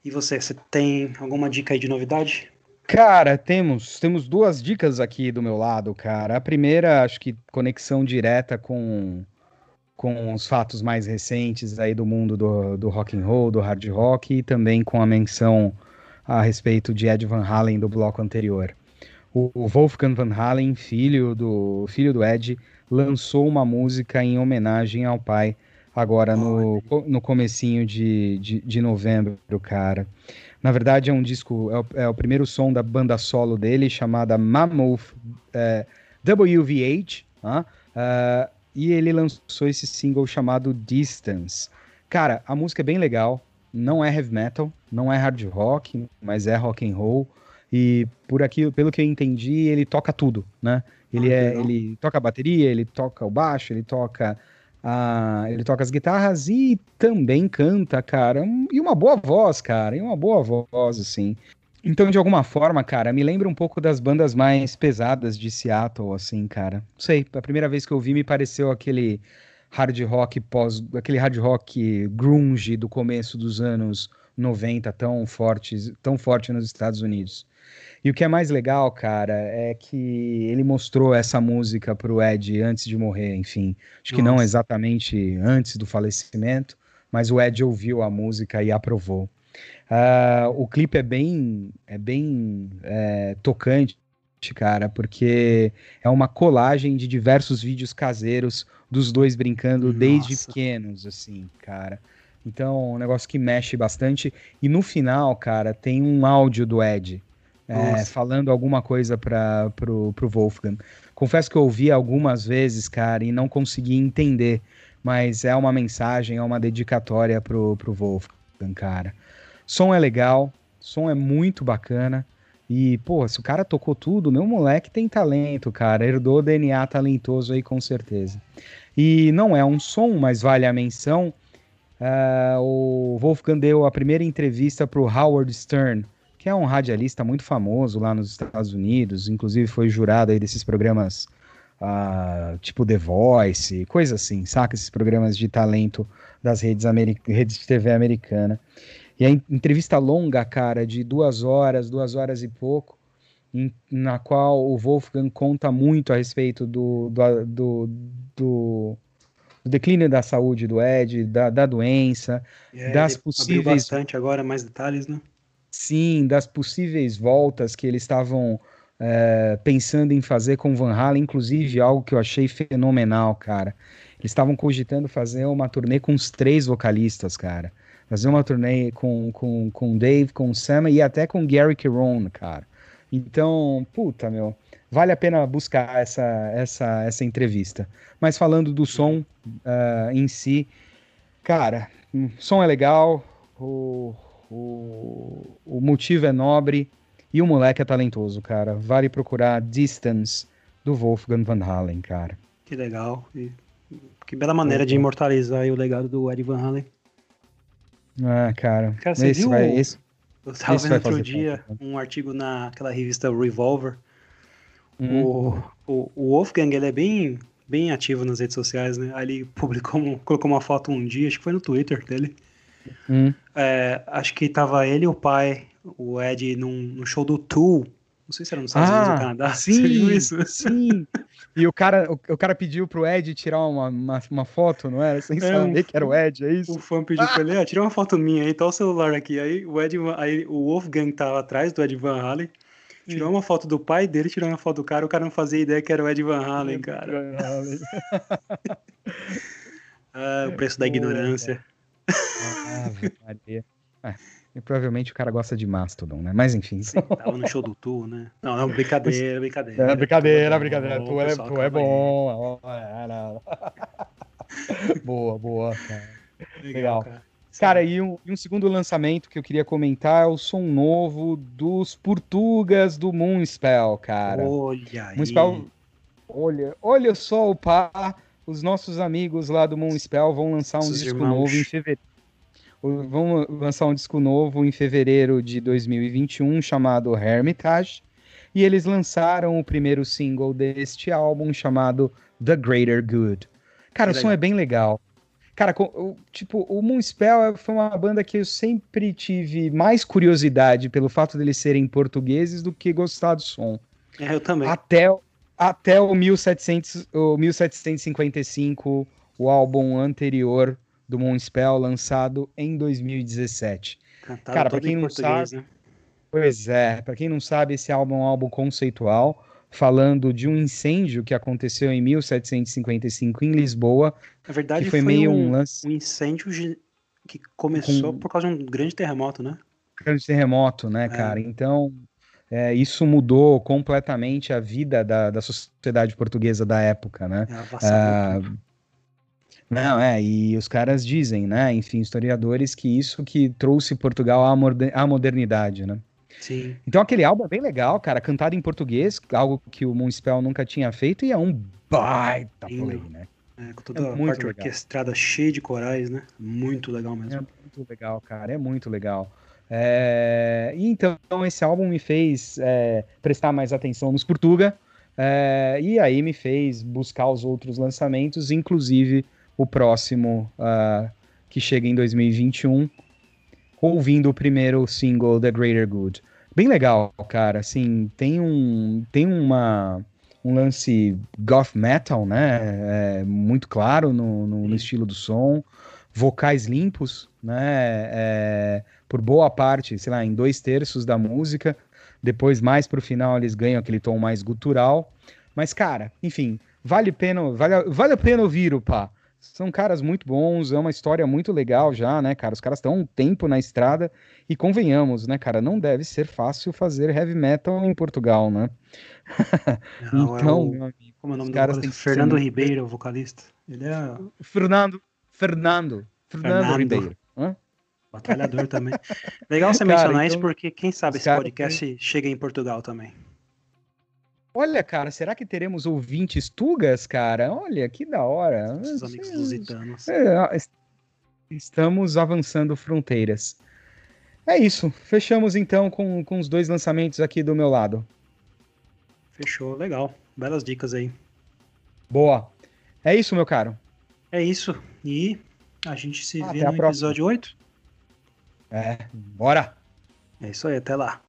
E você, você tem alguma dica aí de novidade? Cara, temos, temos duas dicas aqui do meu lado, cara. A primeira, acho que conexão direta com com os fatos mais recentes aí do mundo do, do rock and roll, do hard rock e também com a menção a respeito de Ed Van Halen do bloco anterior. O, o Wolfgang Van Halen, filho do filho do Ed, lançou uma música em homenagem ao pai agora no, no comecinho de, de, de novembro, cara. Na verdade, é um disco, é o, é o, primeiro som da banda solo dele, chamada Mammoth é, WVH. Uh, e ele lançou esse single chamado Distance. Cara, a música é bem legal, não é heavy metal, não é hard rock, mas é rock and roll. E por aqui, pelo que eu entendi, ele toca tudo, né? Ele, ah, é, ele toca a bateria, ele toca o baixo, ele toca a, ele toca as guitarras e também canta, cara. E uma boa voz, cara. E uma boa voz, assim. Então, de alguma forma, cara, me lembra um pouco das bandas mais pesadas de Seattle, assim, cara. Não sei, a primeira vez que eu vi me pareceu aquele hard rock pós, aquele hard rock grunge do começo dos anos 90, tão forte, tão forte nos Estados Unidos. E o que é mais legal, cara, é que ele mostrou essa música pro Ed antes de morrer, enfim. Acho Nossa. que não exatamente antes do falecimento, mas o Ed ouviu a música e aprovou. Uh, o clipe é bem, é bem é, tocante, cara, porque é uma colagem de diversos vídeos caseiros dos dois brincando Nossa. desde pequenos, assim, cara. Então, um negócio que mexe bastante. E no final, cara, tem um áudio do Ed é, falando alguma coisa para pro, pro Wolfgang. Confesso que eu ouvi algumas vezes, cara, e não consegui entender, mas é uma mensagem, é uma dedicatória pro, pro Wolfgang, cara. Som é legal, som é muito bacana. E, pô, se o cara tocou tudo, meu moleque tem talento, cara. Herdou DNA talentoso aí, com certeza. E não é um som, mas vale a menção. Uh, o Wolfgang deu a primeira entrevista para o Howard Stern, que é um radialista muito famoso lá nos Estados Unidos, inclusive foi jurado aí desses programas uh, tipo The Voice, coisa assim, saca? Esses programas de talento das redes, redes de TV americana. E a entrevista longa, cara, de duas horas, duas horas e pouco, em, na qual o Wolfgang conta muito a respeito do, do, do, do, do declínio da saúde do Ed, da, da doença, é, das possíveis. bastante agora, mais detalhes, né? Sim, das possíveis voltas que eles estavam é, pensando em fazer com Van Halen, inclusive algo que eu achei fenomenal, cara. Eles estavam cogitando fazer uma turnê com os três vocalistas, cara fazer uma turnê com, com, com Dave, com Sam e até com Gary Kiron, cara. Então, puta, meu, vale a pena buscar essa, essa, essa entrevista. Mas falando do som uh, em si, cara, o som é legal, o, o, o motivo é nobre e o moleque é talentoso, cara. Vale procurar Distance do Wolfgang Van Halen, cara. Que legal. E que bela maneira de imortalizar o legado do Eddie Van Halen. Ah, cara. Cara, você esse viu? Vai, esse, eu estava vendo outro dia um artigo naquela revista Revolver. Hum. O, o, o, Wolfgang, ele é bem, bem ativo nas redes sociais, né? Aí ele publicou, colocou uma foto um dia, acho que foi no Twitter dele. Hum. É, acho que tava ele e o pai, o Ed, num, num show do Tool. Não sei se era nos Estados ah, Unidos ou ah, Canadá. Sim, sim. E o cara, o, o, cara pediu pro Ed tirar uma, uma, uma foto, não era? Sem é, saber um, que era o Ed, é isso? O fã pediu pra ele, ah, tira uma foto minha aí, tá o celular aqui. Aí o Ed, aí o Wolfgang tava atrás do Ed Van Halen, tirou uma foto do pai dele, tirou uma foto do cara, o cara não fazia ideia que era o Ed Van Halen, cara. Van Halen. ah, o preço da ignorância. Maria. Ah. E provavelmente o cara gosta de Mastodon, né? Mas enfim. Sim, tava no show do Tu, né? Não, não, brincadeira, brincadeira. É, brincadeira, brincadeira. Tu, é, tu é bom. boa, boa, cara. Legal. Legal. Cara. Cara, e um, e um, segundo lançamento que eu queria comentar é o som novo dos Portugas do Moonspell, cara. Olha aí. Moonspell, olha, olha só o pá. Os nossos amigos lá do Moonspell vão lançar um disco irmãos. novo em fevereiro vão lançar um disco novo em fevereiro de 2021 chamado Hermitage. E eles lançaram o primeiro single deste álbum chamado The Greater Good. Cara, o som é bem legal. Cara, tipo, o Moonspell foi uma banda que eu sempre tive mais curiosidade pelo fato deles serem portugueses do que gostar do som. É, eu também. Até, até o, 1700, o 1755, o álbum anterior do Moonspell, lançado em 2017. Cantado Cara, para quem não sabe. Né? Pois é, para quem não sabe, esse álbum é um álbum conceitual, falando de um incêndio que aconteceu em 1755 em Lisboa. Na verdade, foi, foi meio um, um, lance... um incêndio que começou Com... por causa de um grande terremoto, né? Grande terremoto, né, é. cara? Então, é, isso mudou completamente a vida da, da sociedade portuguesa da época, né? É, não, é, e os caras dizem, né, enfim, historiadores, que isso que trouxe Portugal à, à modernidade, né? Sim. Então aquele álbum é bem legal, cara, cantado em português, algo que o Moonspell nunca tinha feito, e é um baita play, né? É, com toda é a parte legal. orquestrada cheia de corais, né? Muito legal mesmo. É muito legal, cara, é muito legal. É... Então esse álbum me fez é, prestar mais atenção nos Portuga, é, e aí me fez buscar os outros lançamentos, inclusive o próximo uh, que chega em 2021, ouvindo o primeiro single The Greater Good. Bem legal, cara. Assim, tem um tem uma um lance goth metal, né? É, muito claro no, no, no, estilo do som, vocais limpos, né? É, por boa parte, sei lá, em dois terços da música. Depois, mais pro final, eles ganham aquele tom mais gutural. Mas, cara, enfim, vale, pena, vale, vale a pena ouvir o pá. São caras muito bons, é uma história muito legal já, né, cara? Os caras estão um tempo na estrada e convenhamos, né, cara? Não deve ser fácil fazer heavy metal em Portugal, né? Não, é então, é o... meu amigo, como é o nome caras do Fernando ser... Ribeiro, o vocalista. Ele é Fernando, Fernando, Fernando, Fernando. Ribeiro. Hã? Batalhador também. Legal você mencionar então, isso porque quem sabe esse podcast tem... chega em Portugal também. Olha, cara, será que teremos ouvintes tugas, cara? Olha, que da hora. Os amigos lusitanos. É, estamos avançando fronteiras. É isso. Fechamos então com, com os dois lançamentos aqui do meu lado. Fechou, legal. Belas dicas aí. Boa. É isso, meu caro. É isso. E a gente se vê no episódio 8. É, bora. É isso aí, até lá.